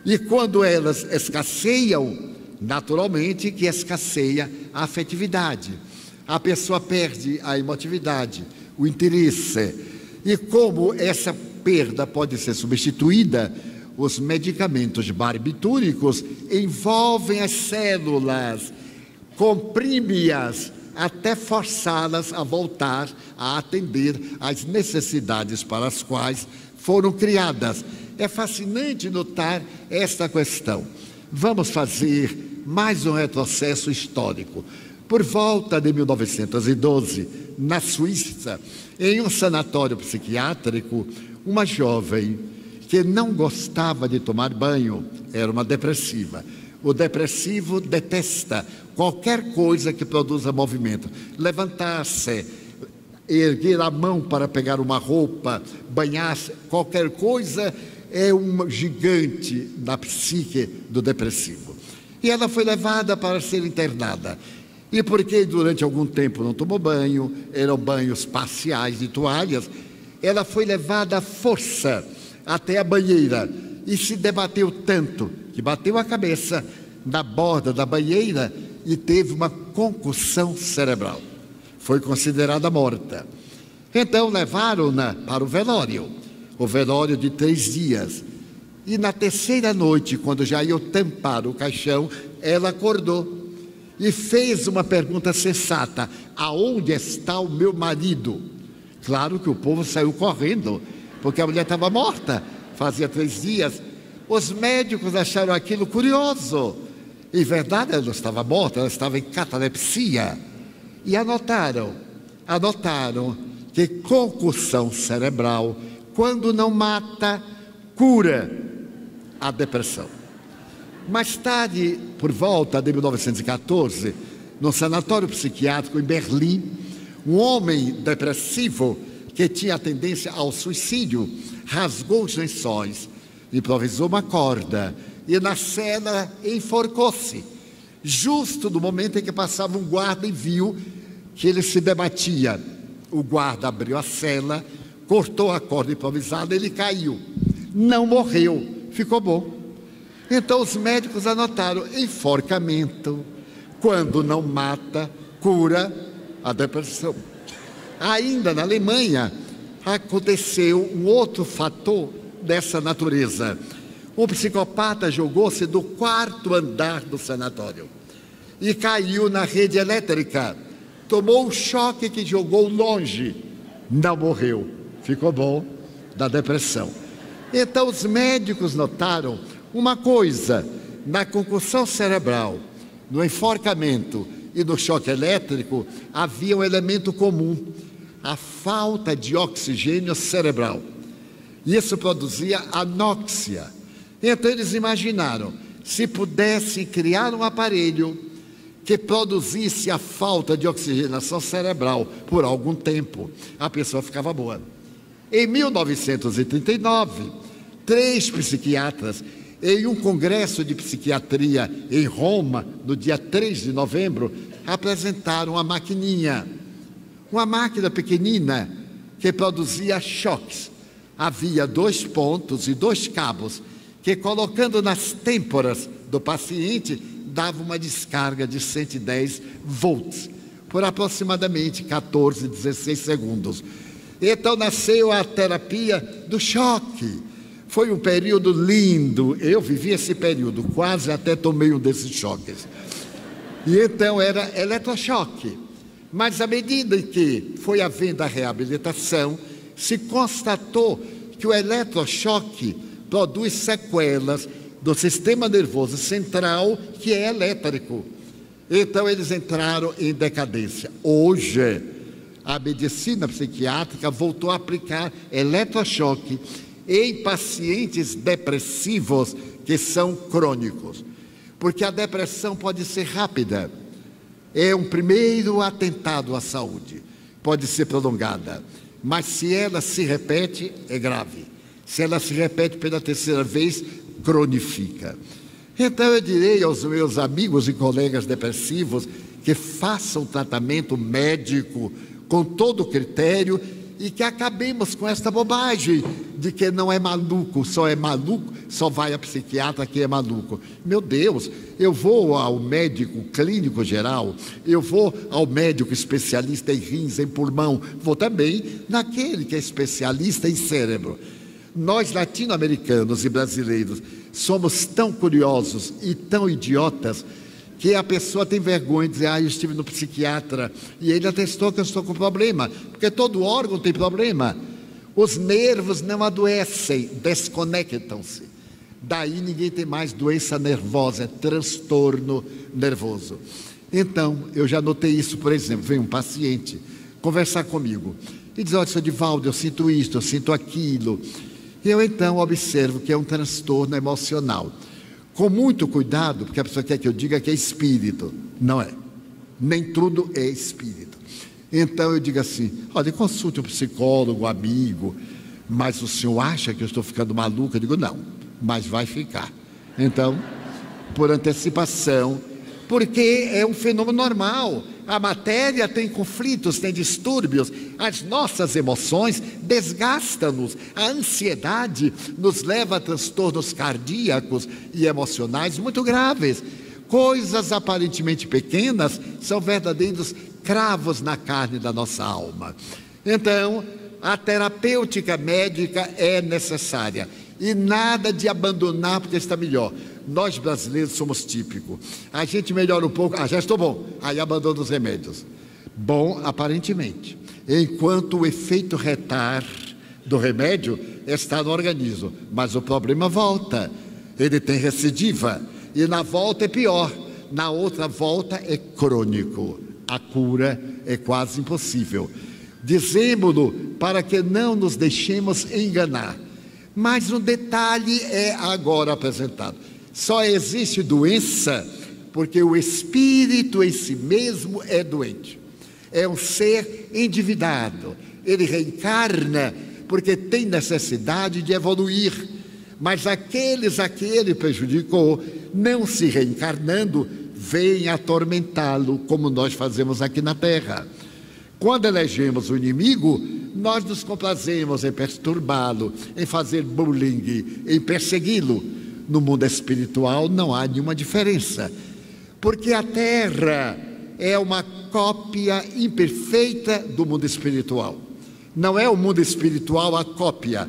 B: E quando elas escasseiam, naturalmente que escasseia a afetividade a pessoa perde a emotividade, o interesse. E como essa perda pode ser substituída, os medicamentos barbitúricos envolvem as células, comprime-as até forçá-las a voltar a atender às necessidades para as quais foram criadas. É fascinante notar esta questão. Vamos fazer mais um retrocesso histórico. Por volta de 1912, na Suíça, em um sanatório psiquiátrico, uma jovem que não gostava de tomar banho, era uma depressiva. O depressivo detesta qualquer coisa que produza movimento. Levantar-se, erguer a mão para pegar uma roupa, banhar-se, qualquer coisa é um gigante na psique do depressivo. E ela foi levada para ser internada. E porque durante algum tempo não tomou banho, eram banhos parciais de toalhas, ela foi levada à força até a banheira e se debateu tanto que bateu a cabeça na borda da banheira e teve uma concussão cerebral. Foi considerada morta. Então levaram-na para o velório, o velório de três dias. E na terceira noite, quando já iam tampar o caixão, ela acordou e fez uma pergunta sensata: Aonde está o meu marido? Claro que o povo saiu correndo, porque a mulher estava morta, fazia três dias. Os médicos acharam aquilo curioso. Em verdade, ela não estava morta, ela estava em catalepsia. E anotaram, anotaram que concussão cerebral, quando não mata, cura a depressão. Mais tarde, por volta de 1914, no sanatório psiquiátrico em Berlim, um homem depressivo que tinha tendência ao suicídio rasgou os lençóis, improvisou uma corda e na cela enforcou-se. Justo no momento em que passava um guarda e viu que ele se debatia. O guarda abriu a cela, cortou a corda improvisada, ele caiu. Não morreu, ficou bom. Então os médicos anotaram enforcamento, quando não mata, cura a depressão. Ainda na Alemanha aconteceu um outro fator dessa natureza. Um psicopata jogou-se do quarto andar do sanatório e caiu na rede elétrica. Tomou um choque que jogou longe, não morreu, ficou bom da depressão. Então os médicos notaram uma coisa, na concussão cerebral, no enforcamento e no choque elétrico, havia um elemento comum: a falta de oxigênio cerebral. Isso produzia anóxia. Então eles imaginaram, se pudessem criar um aparelho que produzisse a falta de oxigenação cerebral por algum tempo, a pessoa ficava boa. Em 1939, três psiquiatras em um congresso de psiquiatria em Roma, no dia 3 de novembro, apresentaram uma maquininha, uma máquina pequenina que produzia choques. Havia dois pontos e dois cabos que, colocando nas têmporas do paciente, dava uma descarga de 110 volts por aproximadamente 14, 16 segundos. Então nasceu a terapia do choque. Foi um período lindo. Eu vivi esse período, quase até tomei um desses choques. E então era eletrochoque. Mas à medida que foi havendo a reabilitação, se constatou que o eletrochoque produz sequelas do sistema nervoso central que é elétrico. Então eles entraram em decadência. Hoje, a medicina psiquiátrica voltou a aplicar eletrochoque em pacientes depressivos que são crônicos. Porque a depressão pode ser rápida. É um primeiro atentado à saúde. Pode ser prolongada. Mas se ela se repete, é grave. Se ela se repete pela terceira vez, cronifica. Então eu direi aos meus amigos e colegas depressivos que façam tratamento médico com todo critério e que acabemos com esta bobagem de que não é maluco, só é maluco, só vai a psiquiatra que é maluco. Meu Deus, eu vou ao médico clínico geral, eu vou ao médico especialista em rins, em pulmão, vou também naquele que é especialista em cérebro. Nós latino-americanos e brasileiros somos tão curiosos e tão idiotas que a pessoa tem vergonha de dizer, ah, eu estive no psiquiatra e ele atestou que eu estou com problema, porque todo órgão tem problema. Os nervos não adoecem, desconectam-se. Daí ninguém tem mais doença nervosa, é transtorno nervoso. Então, eu já notei isso, por exemplo, vem um paciente conversar comigo e diz: Olha, seu Divaldo, eu sinto isto, eu sinto aquilo. Eu então observo que é um transtorno emocional com muito cuidado, porque a pessoa quer que eu diga que é espírito. Não é. Nem tudo é espírito. Então eu digo assim: olha, consulte um psicólogo, um amigo, mas o senhor acha que eu estou ficando maluco? Eu digo: não, mas vai ficar. Então, por antecipação, porque é um fenômeno normal. A matéria tem conflitos, tem distúrbios, as nossas emoções desgastam-nos, a ansiedade nos leva a transtornos cardíacos e emocionais muito graves. Coisas aparentemente pequenas são verdadeiros cravos na carne da nossa alma. Então, a terapêutica médica é necessária e nada de abandonar porque está melhor. Nós brasileiros somos típicos. A gente melhora um pouco, ah, já estou bom, aí abandona os remédios. Bom, aparentemente. Enquanto o efeito retar do remédio está no organismo, mas o problema volta. Ele tem recidiva e na volta é pior. Na outra volta é crônico. A cura é quase impossível. Dizemos-lo para que não nos deixemos enganar. Mas um detalhe é agora apresentado. Só existe doença porque o espírito em si mesmo é doente. É um ser endividado. Ele reencarna porque tem necessidade de evoluir. Mas aqueles a que ele prejudicou, não se reencarnando, vêm atormentá-lo, como nós fazemos aqui na Terra. Quando elegemos o inimigo, nós nos complazemos em perturbá-lo, em fazer bullying, em persegui-lo no mundo espiritual não há nenhuma diferença, porque a terra é uma cópia imperfeita do mundo espiritual. Não é o mundo espiritual a cópia.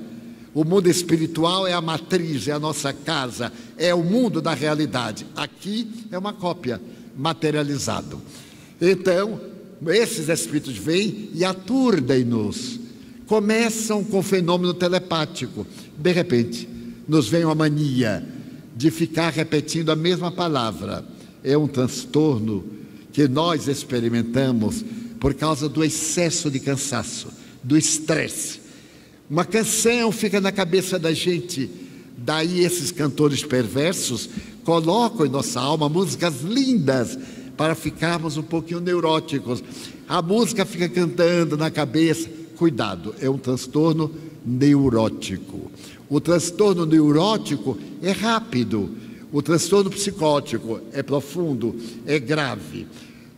B: O mundo espiritual é a matriz, é a nossa casa, é o mundo da realidade. Aqui é uma cópia, materializado. Então, esses espíritos vêm e aturdem-nos. Começam com o fenômeno telepático. De repente, nos vem uma mania de ficar repetindo a mesma palavra. É um transtorno que nós experimentamos por causa do excesso de cansaço, do estresse. Uma canção fica na cabeça da gente, daí esses cantores perversos colocam em nossa alma músicas lindas para ficarmos um pouquinho neuróticos. A música fica cantando na cabeça. Cuidado, é um transtorno neurótico. O transtorno neurótico é rápido, o transtorno psicótico é profundo, é grave.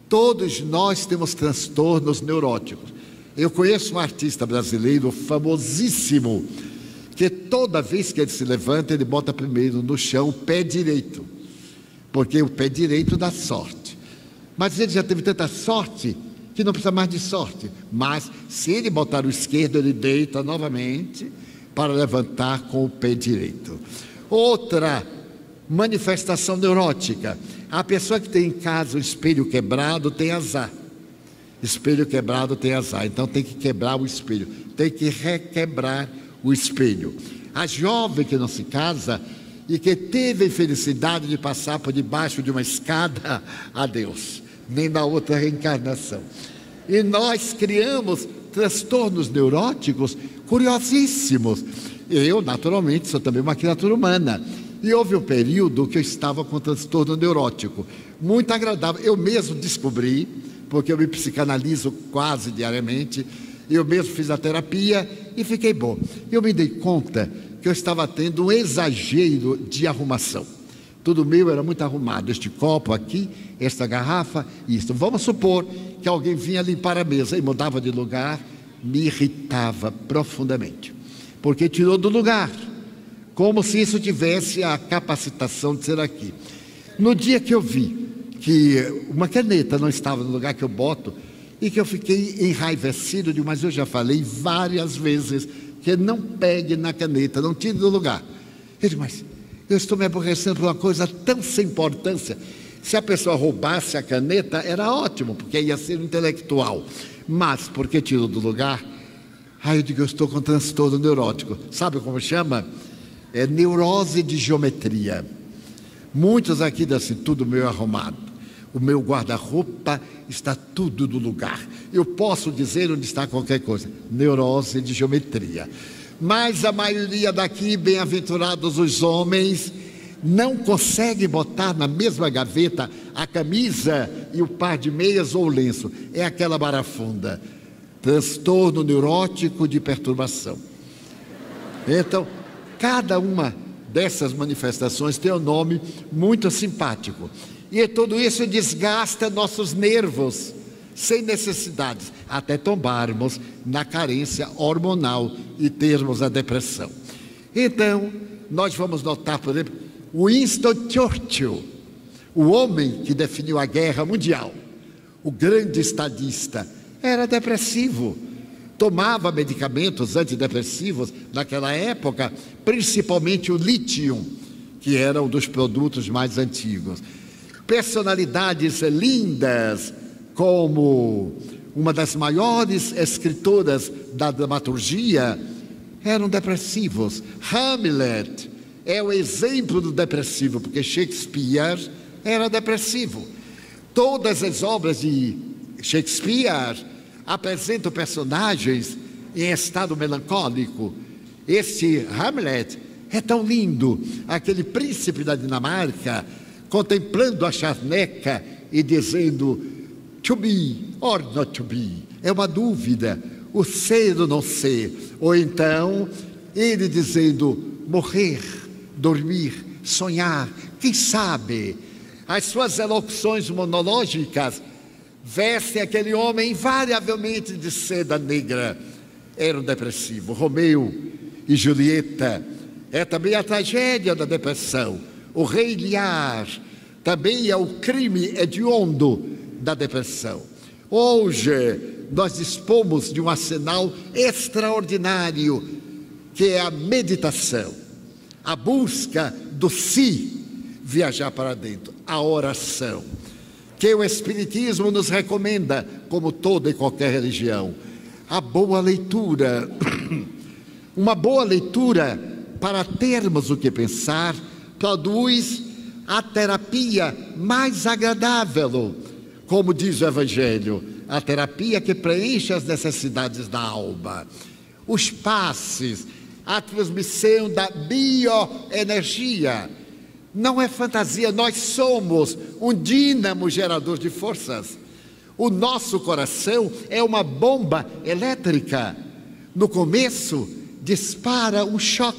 B: Todos nós temos transtornos neuróticos. Eu conheço um artista brasileiro famosíssimo, que toda vez que ele se levanta, ele bota primeiro no chão o pé direito, porque o pé direito dá sorte. Mas ele já teve tanta sorte que não precisa mais de sorte. Mas se ele botar o esquerdo, ele deita novamente para levantar com o pé direito. Outra manifestação neurótica. A pessoa que tem em casa o espelho quebrado tem azar. Espelho quebrado tem azar. Então tem que quebrar o espelho. Tem que requebrar o espelho. A jovem que não se casa e que teve a infelicidade de passar por debaixo de uma escada, a Deus, nem na outra reencarnação. E nós criamos transtornos neuróticos curiosíssimos. Eu, naturalmente, sou também uma criatura humana. E houve um período que eu estava com transtorno neurótico, muito agradável. Eu mesmo descobri, porque eu me psicanalizo quase diariamente, eu mesmo fiz a terapia e fiquei bom. Eu me dei conta que eu estava tendo um exagero de arrumação. Tudo meu era muito arrumado. Este copo aqui, esta garrafa, isso. Vamos supor que alguém vinha limpar a mesa e mudava de lugar, me irritava profundamente, porque tirou do lugar, como se isso tivesse a capacitação de ser aqui. No dia que eu vi que uma caneta não estava no lugar que eu boto, e que eu fiquei enraivecido de, mas eu já falei várias vezes que não pegue na caneta, não tire do lugar. Ele, mas eu estou me aborrecendo por uma coisa tão sem importância. Se a pessoa roubasse a caneta, era ótimo, porque ia ser intelectual. Mas, porque tirou do lugar, aí eu digo, eu estou com transtorno neurótico. Sabe como chama? É neurose de geometria. Muitos aqui dizem assim, tudo meio arrumado o meu guarda-roupa está tudo no lugar. Eu posso dizer onde está qualquer coisa. Neurose de geometria. Mas a maioria daqui, bem-aventurados os homens, não consegue botar na mesma gaveta a camisa e o par de meias ou o lenço. É aquela barafunda. Transtorno neurótico de perturbação. Então, cada uma dessas manifestações tem um nome muito simpático. E tudo isso desgasta nossos nervos, sem necessidades, até tombarmos na carência hormonal e termos a depressão. Então, nós vamos notar, por exemplo, Winston Churchill, o homem que definiu a guerra mundial, o grande estadista, era depressivo. Tomava medicamentos antidepressivos naquela época, principalmente o lítio, que era um dos produtos mais antigos personalidades lindas, como uma das maiores escritoras da dramaturgia, eram depressivos. Hamlet é o exemplo do depressivo, porque Shakespeare era depressivo. Todas as obras de Shakespeare apresentam personagens em estado melancólico. Este Hamlet é tão lindo, aquele príncipe da Dinamarca contemplando a charneca e dizendo to be or not to be. É uma dúvida, o ser ou não ser. Ou então, ele dizendo morrer, dormir, sonhar, quem sabe. As suas elocuções monológicas vestem aquele homem invariavelmente de seda negra. Era um depressivo. Romeu e Julieta é também a tragédia da depressão o rei Lear, também é o crime hediondo da depressão. Hoje, nós dispomos de um arsenal extraordinário, que é a meditação, a busca do si, viajar para dentro, a oração, que o Espiritismo nos recomenda, como toda e qualquer religião, a boa leitura. Uma boa leitura para termos o que pensar produz a terapia mais agradável, como diz o Evangelho, a terapia que preenche as necessidades da alma. Os passes, a transmissão da bioenergia. Não é fantasia, nós somos um dínamo gerador de forças. O nosso coração é uma bomba elétrica. No começo, dispara um choque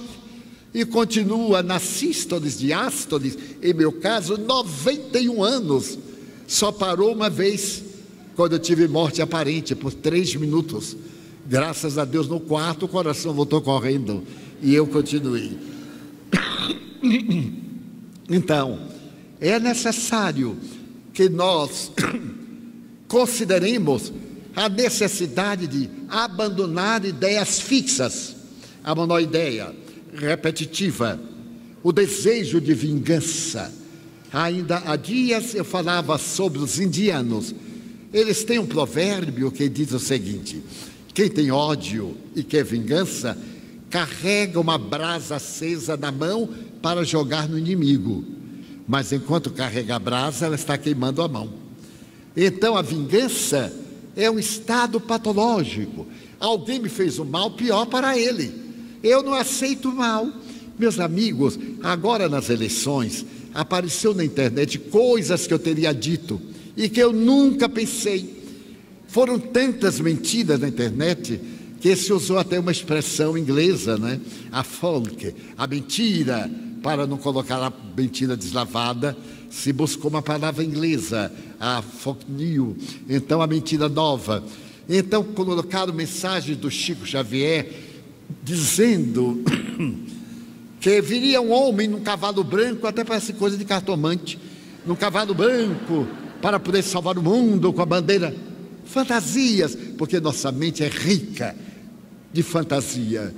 B: e continua na sístoles, diástoles, em meu caso, 91 anos. Só parou uma vez, quando eu tive morte aparente, por três minutos. Graças a Deus, no quarto, o coração voltou correndo e eu continuei. Então, é necessário que nós consideremos a necessidade de abandonar ideias fixas, a monoideia repetitiva, o desejo de vingança. Ainda há dias eu falava sobre os indianos. Eles têm um provérbio que diz o seguinte: quem tem ódio e quer vingança, carrega uma brasa acesa na mão para jogar no inimigo. Mas enquanto carrega a brasa, ela está queimando a mão. Então a vingança é um estado patológico. Alguém me fez o mal, pior para ele. Eu não aceito o mal. Meus amigos, agora nas eleições, apareceu na internet coisas que eu teria dito e que eu nunca pensei. Foram tantas mentiras na internet que se usou até uma expressão inglesa, né? A folk, a mentira, para não colocar a mentira deslavada, se buscou uma palavra inglesa, a folk new, então a mentira nova. Então colocaram mensagem do Chico Xavier dizendo que viria um homem num cavalo branco, até parece coisa de cartomante, num cavalo branco, para poder salvar o mundo com a bandeira. Fantasias, porque nossa mente é rica de fantasia.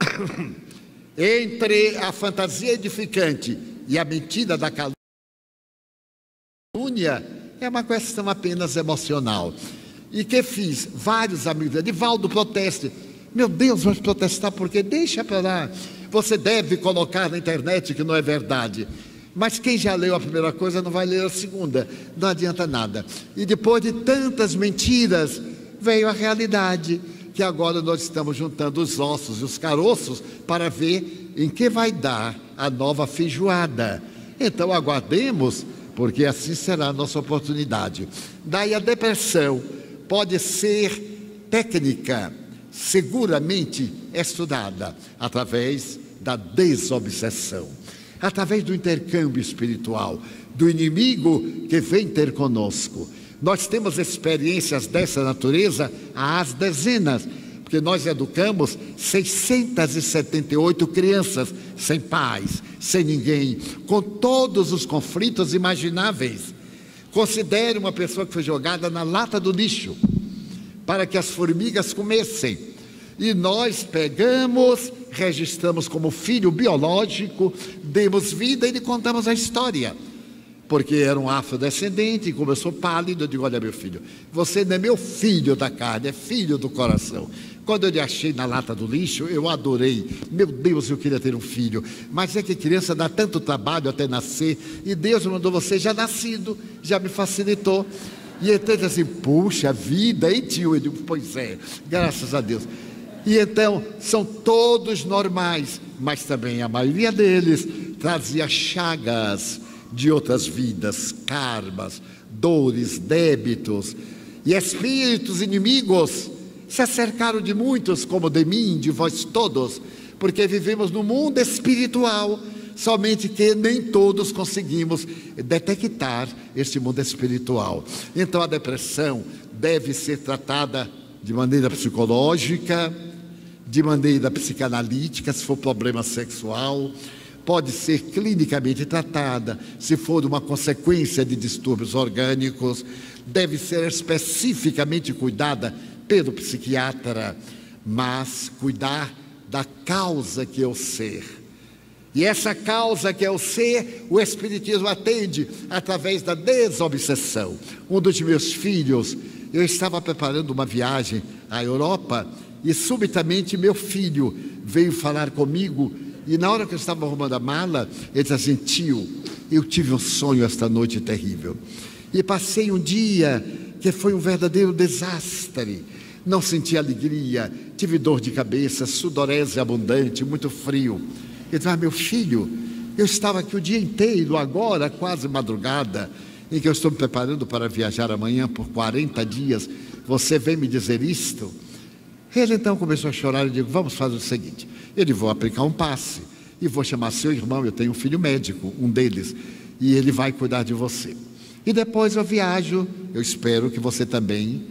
B: Entre a fantasia edificante e a mentira da calúnia, é uma questão apenas emocional. E que fiz? Vários amigos, Edivaldo, proteste. Meu Deus, vamos protestar porque deixa para lá. Você deve colocar na internet que não é verdade. Mas quem já leu a primeira coisa não vai ler a segunda, não adianta nada. E depois de tantas mentiras, veio a realidade que agora nós estamos juntando os ossos e os caroços para ver em que vai dar a nova feijoada. Então aguardemos, porque assim será a nossa oportunidade. Daí a depressão pode ser técnica, seguramente estudada, através da desobsessão, através do intercâmbio espiritual, do inimigo que vem ter conosco nós temos experiências dessa natureza às dezenas, porque nós educamos 678 crianças sem pais, sem ninguém, com todos os conflitos imagináveis. Considere uma pessoa que foi jogada na lata do lixo para que as formigas comessem. E nós pegamos, registramos como filho biológico, demos vida e lhe contamos a história porque era um afrodescendente, e como eu sou pálido, eu digo: Olha, meu filho, você não é meu filho da carne, é filho do coração. Quando eu lhe achei na lata do lixo, eu adorei. Meu Deus, eu queria ter um filho. Mas é que criança dá tanto trabalho até nascer, e Deus mandou você já nascido, já me facilitou. E ele assim: Puxa vida, hein, tio? Eu digo: Pois é, graças a Deus. E então são todos normais, mas também a maioria deles trazia chagas de outras vidas, karmas, dores, débitos e espíritos inimigos se acercaram de muitos, como de mim, de vós todos, porque vivemos no mundo espiritual, somente que nem todos conseguimos detectar este mundo espiritual. Então a depressão deve ser tratada de maneira psicológica, de maneira psicanalítica, se for problema sexual, pode ser clinicamente tratada, se for uma consequência de distúrbios orgânicos, deve ser especificamente cuidada pelo psiquiatra, mas cuidar da causa que é o ser. E essa causa que é o ser, o Espiritismo atende através da desobsessão. Um dos meus filhos, eu estava preparando uma viagem à Europa e subitamente meu filho veio falar comigo e na hora que eu estava arrumando a mala, ele disse assim: tio, eu tive um sonho esta noite terrível. E passei um dia que foi um verdadeiro desastre. Não senti alegria, tive dor de cabeça, sudorese abundante, muito frio. Ele disse: ah, meu filho, eu estava aqui o dia inteiro, agora, quase madrugada, em que eu estou me preparando para viajar amanhã por 40 dias. Você vem me dizer isto? Ele então começou a chorar e disse: Vamos fazer o seguinte: ele vou aplicar um passe e vou chamar seu irmão. Eu tenho um filho médico, um deles, e ele vai cuidar de você. E depois eu viajo. Eu espero que você também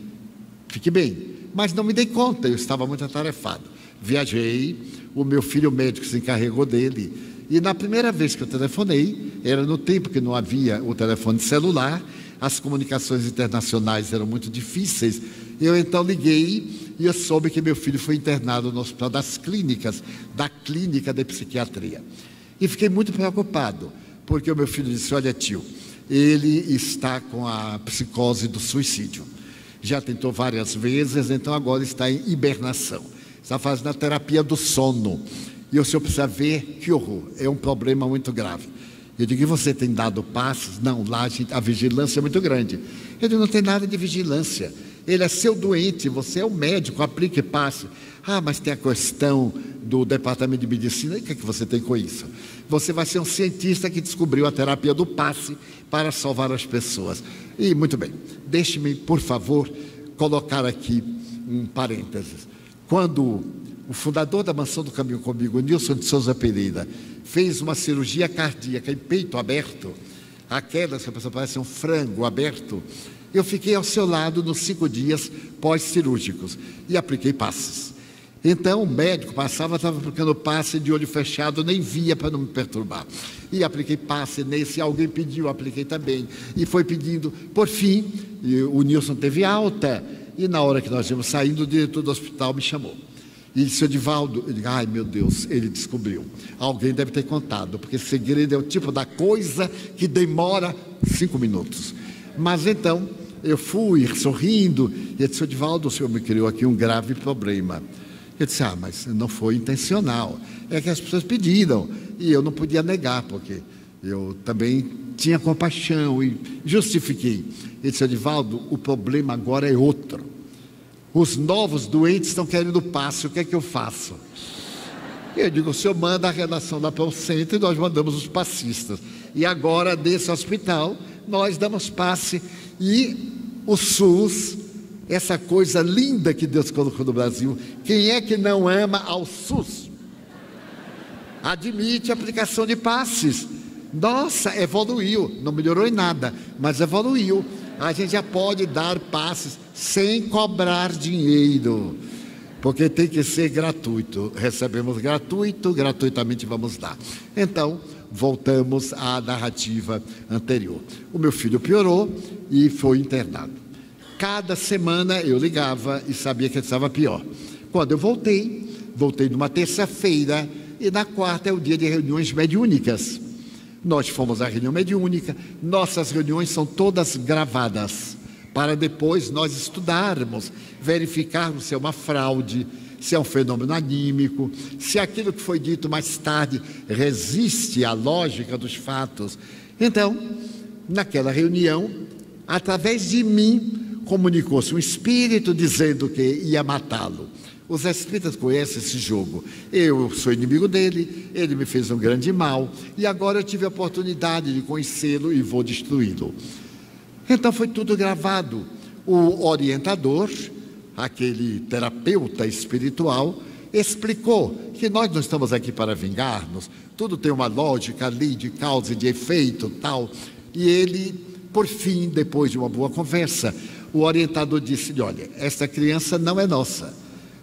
B: fique bem. Mas não me dei conta, eu estava muito atarefado. Viajei, o meu filho médico se encarregou dele. E na primeira vez que eu telefonei, era no tempo que não havia o telefone celular, as comunicações internacionais eram muito difíceis Eu então liguei e eu soube que meu filho foi internado no Hospital das Clínicas, da Clínica de Psiquiatria. E fiquei muito preocupado, porque o meu filho disse: Olha, tio, ele está com a psicose do suicídio. Já tentou várias vezes, então agora está em hibernação. Está fazendo a terapia do sono. E o senhor precisa ver que horror, é um problema muito grave. Eu digo, e você tem dado passos? Não, lá a, gente, a vigilância é muito grande. Ele não tem nada de vigilância. Ele é seu doente, você é o médico, aplique e passe. Ah, mas tem a questão do departamento de medicina, e o que, é que você tem com isso? Você vai ser um cientista que descobriu a terapia do passe para salvar as pessoas. E muito bem, deixe-me, por favor, colocar aqui um parênteses. Quando o fundador da Mansão do Caminho Comigo, Nilson de Souza Pereira, fez uma cirurgia cardíaca em peito aberto, aquelas que a pessoa parece um frango aberto, eu fiquei ao seu lado nos cinco dias pós-cirúrgicos e apliquei passes. Então o médico passava, estava aplicando passe de olho fechado, nem via para não me perturbar. E apliquei passe nesse, alguém pediu, apliquei também. E foi pedindo. Por fim, o Nilson teve alta. E na hora que nós íamos saindo, o diretor do hospital me chamou. E disse, Edivaldo, ele, ai meu Deus, ele descobriu. Alguém deve ter contado, porque segredo é o tipo da coisa que demora cinco minutos. Mas então, eu fui sorrindo, e disse, Edivaldo, o senhor me criou aqui um grave problema. Eu disse, ah, mas não foi intencional. É que as pessoas pediram e eu não podia negar, porque eu também tinha compaixão e justifiquei. Ele disse, Edivaldo, o problema agora é outro. Os novos doentes estão querendo passe, o que é que eu faço? Eu digo, o senhor manda a redação o centro e nós mandamos os passistas. E agora, desse hospital, nós damos passe e o SUS essa coisa linda que Deus colocou no Brasil. Quem é que não ama ao SUS? Admite a aplicação de passes. Nossa, evoluiu. Não melhorou em nada, mas evoluiu. A gente já pode dar passes sem cobrar dinheiro, porque tem que ser gratuito. Recebemos gratuito, gratuitamente vamos dar. Então, voltamos à narrativa anterior. O meu filho piorou e foi internado. Cada semana eu ligava e sabia que ele estava pior. Quando eu voltei, voltei numa terça-feira e na quarta é o dia de reuniões mediúnicas. Nós fomos à reunião mediúnica, nossas reuniões são todas gravadas, para depois nós estudarmos, verificarmos se é uma fraude, se é um fenômeno anímico, se aquilo que foi dito mais tarde resiste à lógica dos fatos. Então, naquela reunião, através de mim, comunicou-se um espírito dizendo que ia matá-lo. Os espíritas conhecem esse jogo. Eu sou inimigo dele, ele me fez um grande mal e agora eu tive a oportunidade de conhecê-lo e vou destruí-lo. Então foi tudo gravado. O orientador, aquele terapeuta espiritual, explicou que nós não estamos aqui para vingar-nos, tudo tem uma lógica ali de causa e de efeito, tal. E ele, por fim, depois de uma boa conversa, o orientador disse: Olha, esta criança não é nossa.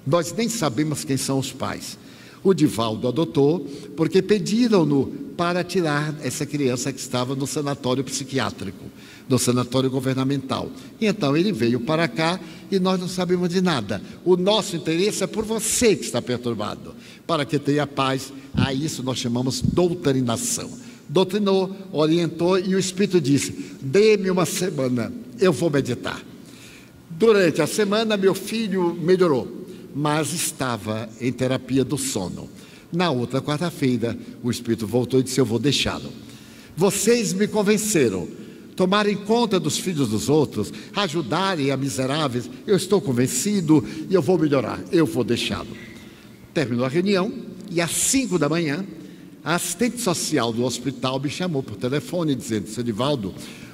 B: Nós nem sabemos quem são os pais. O Divaldo adotou porque pediram-no para tirar essa criança que estava no sanatório psiquiátrico, no sanatório governamental. E então ele veio para cá e nós não sabemos de nada. O nosso interesse é por você que está perturbado, para que tenha paz. A isso nós chamamos doutrinação. Doutrinou, orientou e o Espírito disse: dê-me uma semana, eu vou meditar. Durante a semana, meu filho melhorou, mas estava em terapia do sono. Na outra quarta-feira, o espírito voltou e disse: Eu vou deixá-lo. Vocês me convenceram. Tomarem conta dos filhos dos outros, ajudarem a miseráveis. Eu estou convencido e eu vou melhorar. Eu vou deixá-lo. Terminou a reunião e às cinco da manhã, a assistente social do hospital me chamou por telefone dizendo: Seu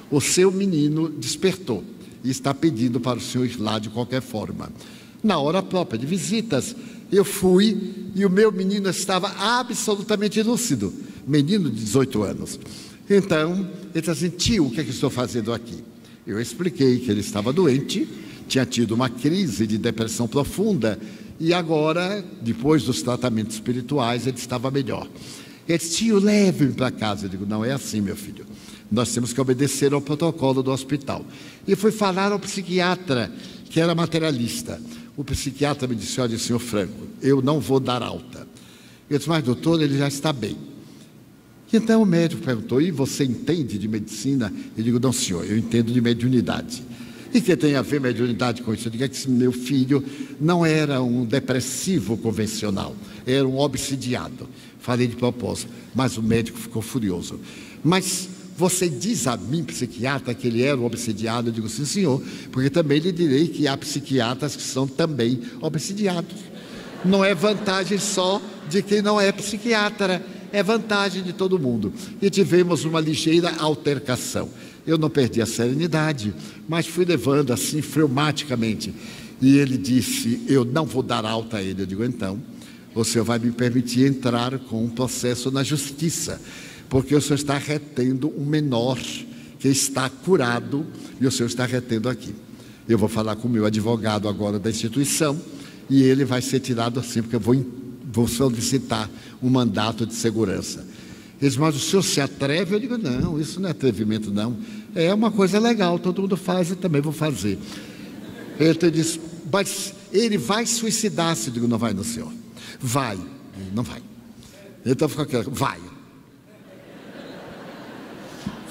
B: o seu menino despertou e está pedindo para o senhor ir lá de qualquer forma. Na hora própria de visitas, eu fui e o meu menino estava absolutamente lúcido, menino de 18 anos. Então, ele disse assim: tio, o que, é que estou fazendo aqui? Eu expliquei que ele estava doente, tinha tido uma crise de depressão profunda e agora, depois dos tratamentos espirituais, ele estava melhor. Ele disse: tio, leve-me para casa. Eu digo: não é assim, meu filho. Nós temos que obedecer ao protocolo do hospital. E fui falar ao psiquiatra, que era materialista. O psiquiatra me disse: Olha, senhor Franco, eu não vou dar alta. Eu disse: Mas, doutor, ele já está bem. Então o médico perguntou: E você entende de medicina? Eu digo: Não, senhor, eu entendo de mediunidade. E que tem a ver mediunidade com isso? Eu digo é que meu filho não era um depressivo convencional, era um obsidiado. Falei de propósito, mas o médico ficou furioso. Mas você diz a mim, psiquiatra, que ele era um obsidiado? Eu digo, sim, senhor, porque também lhe direi que há psiquiatras que são também obsidiados. Não é vantagem só de quem não é psiquiatra, é vantagem de todo mundo. E tivemos uma ligeira altercação. Eu não perdi a serenidade, mas fui levando assim, freumaticamente. E ele disse: Eu não vou dar alta a ele. Eu digo: Então, o senhor vai me permitir entrar com um processo na justiça, porque o senhor está retendo um menor que está curado e o senhor está retendo aqui. Eu vou falar com o meu advogado agora da instituição e ele vai ser tirado assim, porque eu vou, vou solicitar um mandato de segurança. Eles, mas o senhor se atreve? Eu digo, não, isso não é atrevimento, não. É uma coisa legal, todo mundo faz e também vou fazer. Ele disse, mas ele vai suicidar-se. Eu digo, não vai no senhor. Vai. Não vai. Então ficou aquele, vai.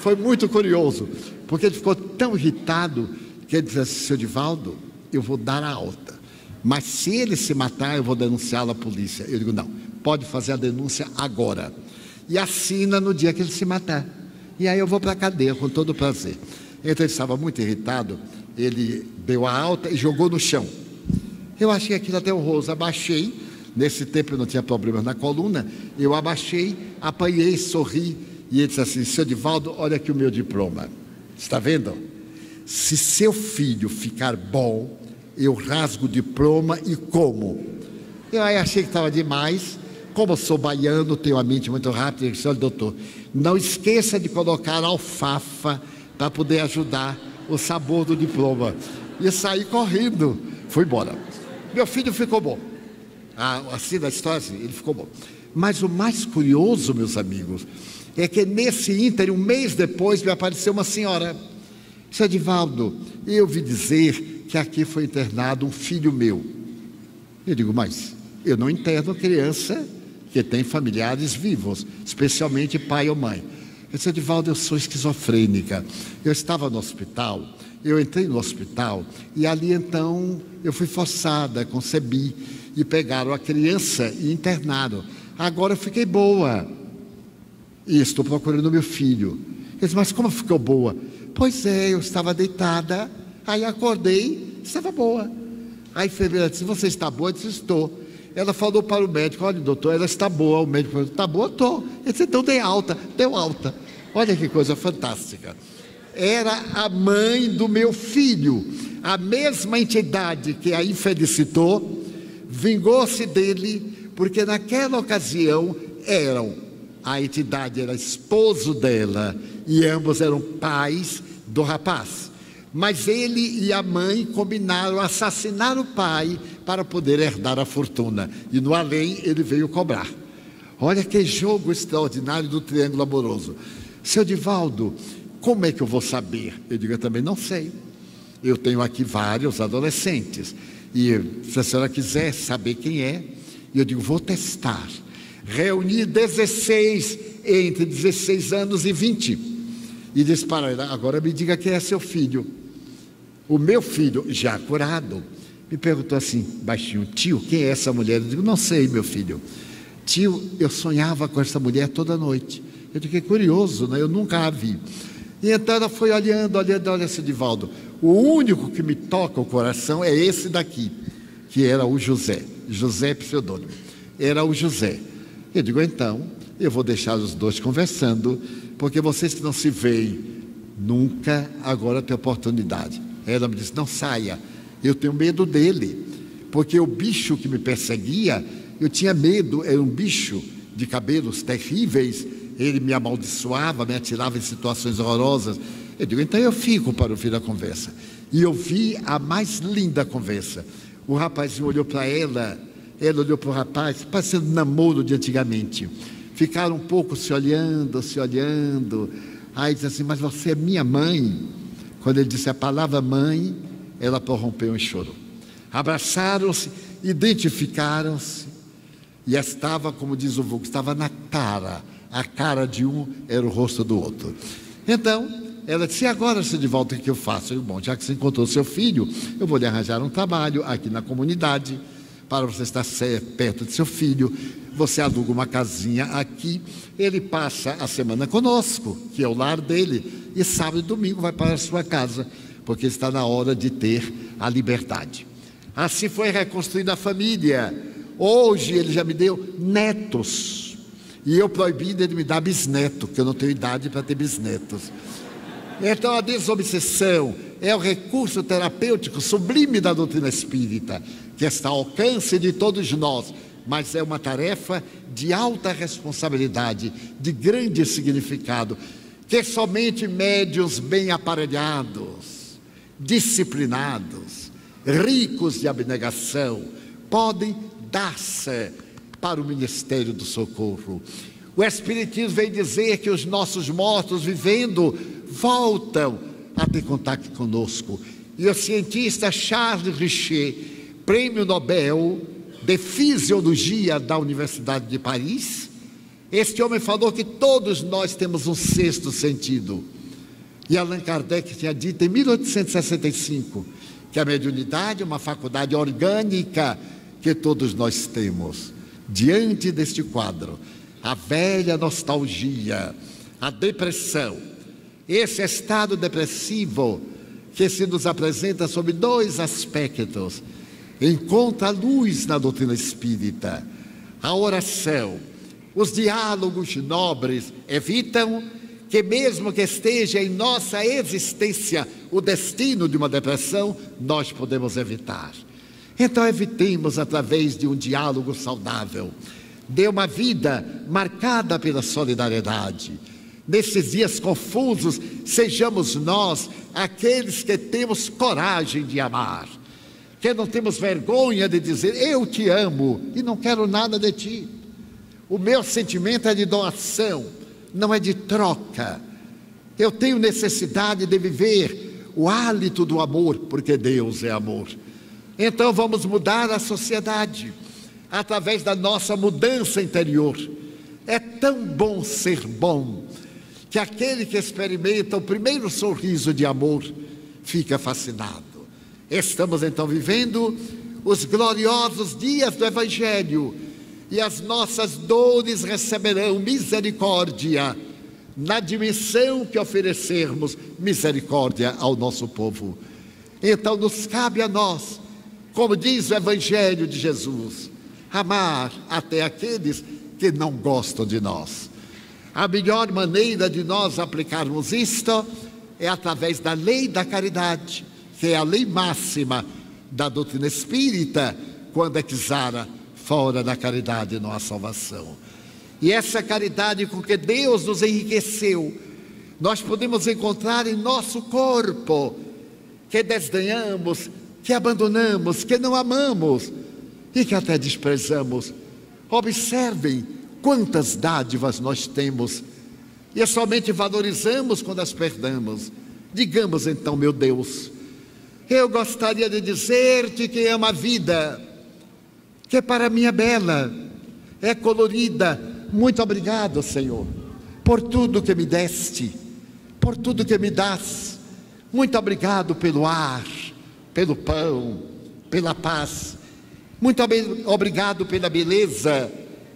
B: Foi muito curioso, porque ele ficou tão irritado que ele disse assim, seu Divaldo, eu vou dar a alta. Mas se ele se matar, eu vou denunciá-lo à polícia. Eu digo, não, pode fazer a denúncia agora e assina no dia que ele se matar. E aí eu vou para a cadeia com todo prazer. Então ele estava muito irritado, ele deu a alta e jogou no chão. Eu achei aquilo até honroso, abaixei. Nesse tempo eu não tinha problemas na coluna. Eu abaixei, apanhei, sorri. E ele disse assim: Seu Divaldo, olha aqui o meu diploma. Está vendo? Se seu filho ficar bom, eu rasgo o diploma e como. Eu aí achei que estava demais. Como eu sou baiano, tenho a mente muito rápida, eu disse, olha, doutor, não esqueça de colocar alfafa para poder ajudar o sabor do diploma. E saí correndo, fui embora. Meu filho ficou bom. Ah, assim da história, assim, ele ficou bom. Mas o mais curioso, meus amigos, é que nesse ínter, um mês depois, me apareceu uma senhora. Disse, Edivaldo, eu ouvi dizer que aqui foi internado um filho meu. Eu digo, mas eu não interno criança que tem familiares vivos, especialmente pai ou mãe. Eu disse, Edivaldo, eu sou esquizofrênica. Eu estava no hospital, eu entrei no hospital e ali então eu fui forçada, concebi e pegaram a criança e internaram. Agora eu fiquei boa e estou procurando meu filho. Ele disse, mas como ficou boa? Pois é, eu estava deitada, aí acordei, estava boa. A enfermeira disse, você está boa? Eu disse, estou. Ela falou para o médico: Olha, doutor, ela está boa. O médico falou: Está boa? Estou. Ele disse: Então dei alta. Deu alta. Olha que coisa fantástica. Era a mãe do meu filho, a mesma entidade que a infelicitou, vingou-se dele, porque naquela ocasião eram, a entidade era esposo dela e ambos eram pais do rapaz. Mas ele e a mãe combinaram assassinar o pai para poder herdar a fortuna. E no além ele veio cobrar. Olha que jogo extraordinário do triângulo amoroso. Seu Divaldo, como é que eu vou saber? Eu digo, eu também não sei. Eu tenho aqui vários adolescentes. E se a senhora quiser saber quem é, eu digo, vou testar. Reuni 16 entre 16 anos e 20. E disse para ela, agora me diga quem é seu filho. O meu filho, já curado, me perguntou assim, baixinho, tio, quem é essa mulher? Eu digo, não sei, meu filho. Tio, eu sonhava com essa mulher toda noite. Eu fiquei curioso, né? eu nunca a vi. E então ela foi olhando, olhando, olha esse Divaldo. O único que me toca o coração é esse daqui, que era o José. José pseudônimo. Era o José. Eu digo, então, eu vou deixar os dois conversando, porque vocês que não se veem nunca, agora tem oportunidade. Ela me disse: Não saia, eu tenho medo dele, porque o bicho que me perseguia, eu tinha medo, era um bicho de cabelos terríveis, ele me amaldiçoava, me atirava em situações horrorosas. Eu digo: Então eu fico para ouvir a conversa. E eu vi a mais linda conversa. O rapazinho olhou para ela, ela olhou para o rapaz, parecendo namoro de antigamente. Ficaram um pouco se olhando, se olhando. Aí disse assim: Mas você é minha mãe. Quando ele disse a palavra mãe, ela prorrompeu em choro. Abraçaram-se, identificaram-se, e estava, como diz o vulgo, estava na cara. A cara de um era o rosto do outro. Então, ela disse: e agora, se de volta, o que eu faço? Eu, Bom, já que você encontrou seu filho, eu vou lhe arranjar um trabalho aqui na comunidade para você estar perto de seu filho. Você aluga uma casinha aqui, ele passa a semana conosco, que é o lar dele, e sábado e domingo vai para a sua casa, porque está na hora de ter a liberdade. Assim foi reconstruída a família. Hoje ele já me deu netos. E eu proibi dele me dar bisneto, que eu não tenho idade para ter bisnetos. Então a desobsessão é o recurso terapêutico sublime da doutrina espírita, que está ao alcance de todos nós, mas é uma tarefa de alta responsabilidade, de grande significado, que somente médios bem aparelhados, disciplinados, ricos de abnegação, podem dar-se para o ministério do socorro. O Espiritismo vem dizer que os nossos mortos vivendo voltam a ter contato conosco. E o cientista Charles Richer, prêmio Nobel de Fisiologia da Universidade de Paris, este homem falou que todos nós temos um sexto sentido. E Allan Kardec tinha dito em 1865 que a mediunidade é uma faculdade orgânica que todos nós temos. Diante deste quadro, a velha nostalgia, a depressão, esse estado depressivo que se nos apresenta sob dois aspectos, encontra luz na doutrina espírita. A oração, os diálogos nobres evitam que, mesmo que esteja em nossa existência o destino de uma depressão, nós podemos evitar. Então, evitemos através de um diálogo saudável, de uma vida marcada pela solidariedade Nesses dias confusos, sejamos nós aqueles que temos coragem de amar, que não temos vergonha de dizer eu te amo e não quero nada de ti. O meu sentimento é de doação, não é de troca. Eu tenho necessidade de viver o hálito do amor, porque Deus é amor. Então vamos mudar a sociedade através da nossa mudança interior. É tão bom ser bom que aquele que experimenta o primeiro sorriso de amor fica fascinado. Estamos então vivendo os gloriosos dias do Evangelho e as nossas dores receberão misericórdia na dimensão que oferecermos misericórdia ao nosso povo. Então nos cabe a nós, como diz o Evangelho de Jesus, amar até aqueles que não gostam de nós. A melhor maneira de nós aplicarmos isto é através da lei da caridade, que é a lei máxima da doutrina espírita, quando é que zara fora da caridade não há salvação. E essa caridade com que Deus nos enriqueceu, nós podemos encontrar em nosso corpo, que desdenhamos, que abandonamos, que não amamos e que até desprezamos. Observem Quantas dádivas nós temos e somente valorizamos quando as perdemos. Digamos então, meu Deus, eu gostaria de dizer-te que é uma vida que para mim é bela, é colorida. Muito obrigado, Senhor, por tudo que me deste, por tudo que me das. Muito obrigado pelo ar, pelo pão, pela paz. Muito obrigado pela beleza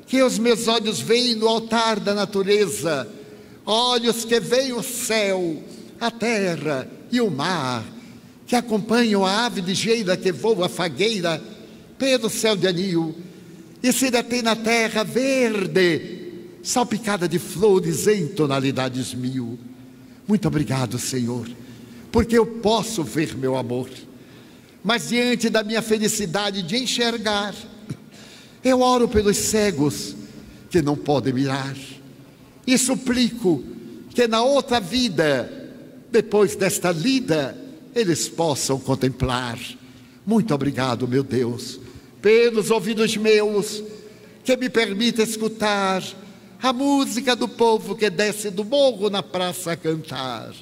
B: que os meus olhos veem no altar da natureza, olhos que veem o céu, a terra e o mar, que acompanham a ave ligeira que voa fagueira pelo céu de anil e se detém na terra verde, salpicada de flores em tonalidades mil. Muito obrigado, Senhor, porque eu posso ver meu amor, mas diante da minha felicidade de enxergar, eu oro pelos cegos que não podem mirar e suplico que na outra vida, depois desta lida, eles possam contemplar. Muito obrigado, meu Deus, pelos ouvidos meus que me permite escutar a música do povo que desce do morro na praça a cantar,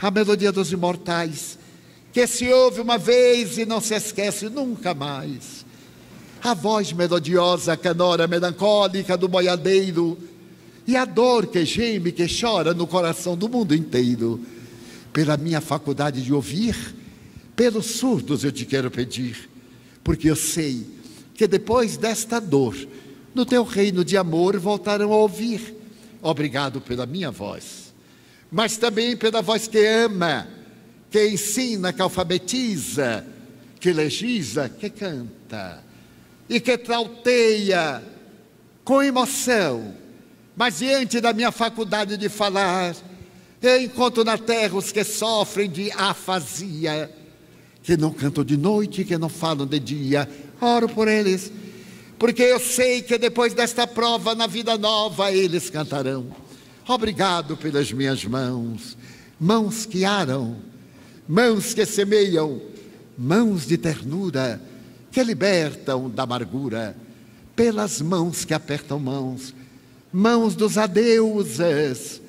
B: a melodia dos imortais, que se ouve uma vez e não se esquece nunca mais. A voz melodiosa, canora melancólica do boiadeiro, e a dor que geme, que chora no coração do mundo inteiro. Pela minha faculdade de ouvir, pelos surdos eu te quero pedir, porque eu sei que depois desta dor, no teu reino de amor voltarão a ouvir. Obrigado pela minha voz, mas também pela voz que ama, que ensina, que alfabetiza, que legisla, que canta e que trauteia com emoção. Mas diante da minha faculdade de falar, eu encontro na terra os que sofrem de afasia, que não cantam de noite, que não falam de dia. Oro por eles porque eu sei que depois desta prova na vida nova eles cantarão. Obrigado pelas minhas mãos, mãos que aram, mãos que semeiam, mãos de ternura que libertam da amargura, pelas mãos que apertam mãos, mãos dos adeuses,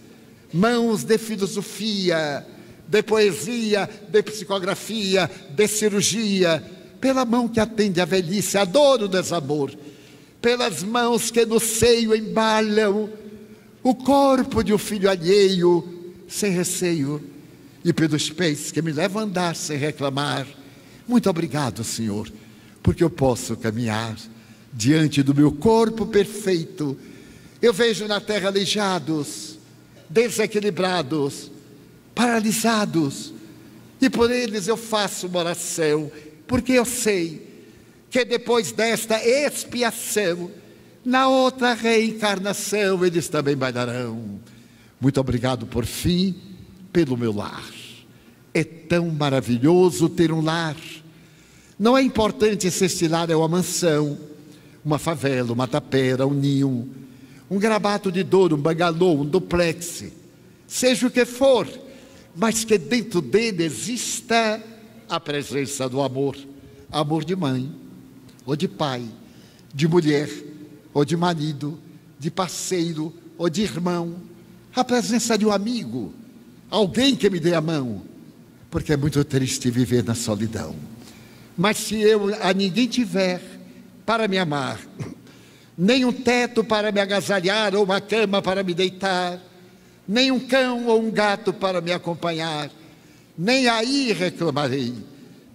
B: mãos de filosofia, de poesia, de psicografia, de cirurgia, pela mão que atende a velhice, a dor, o desamor, pelas mãos que no seio embalham o corpo de um filho alheio, sem receio, e pelos pés que me levam a andar sem reclamar. Muito obrigado, Senhor, porque eu posso caminhar diante do meu corpo perfeito. Eu vejo na terra aleijados, desequilibrados, paralisados, e por eles eu faço uma oração porque eu sei que depois desta expiação, na outra reencarnação, eles também bailarão. Muito obrigado por fim pelo meu lar. É tão maravilhoso ter um lar. Não é importante se este lar é uma mansão, uma favela, uma tapera, um ninho, um gravato de dor, um bangalô, um duplex, seja o que for, mas que dentro dele exista a presença do amor. Amor de mãe, ou de pai, de mulher, ou de marido, de parceiro, ou de irmão. A presença de um amigo, alguém que me dê a mão. Porque é muito triste viver na solidão. Mas se eu a ninguém tiver para me amar, nem um teto para me agasalhar, ou uma cama para me deitar, nem um cão ou um gato para me acompanhar, nem aí reclamarei.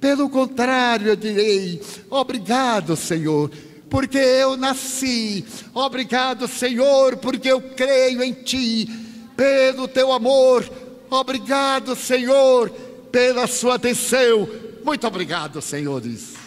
B: Pelo contrário, eu direi: obrigado, Senhor, porque eu nasci. Obrigado, Senhor, porque eu creio em Ti. Pelo Teu amor. Obrigado, Senhor, pela Sua atenção. Muito obrigado, senhores.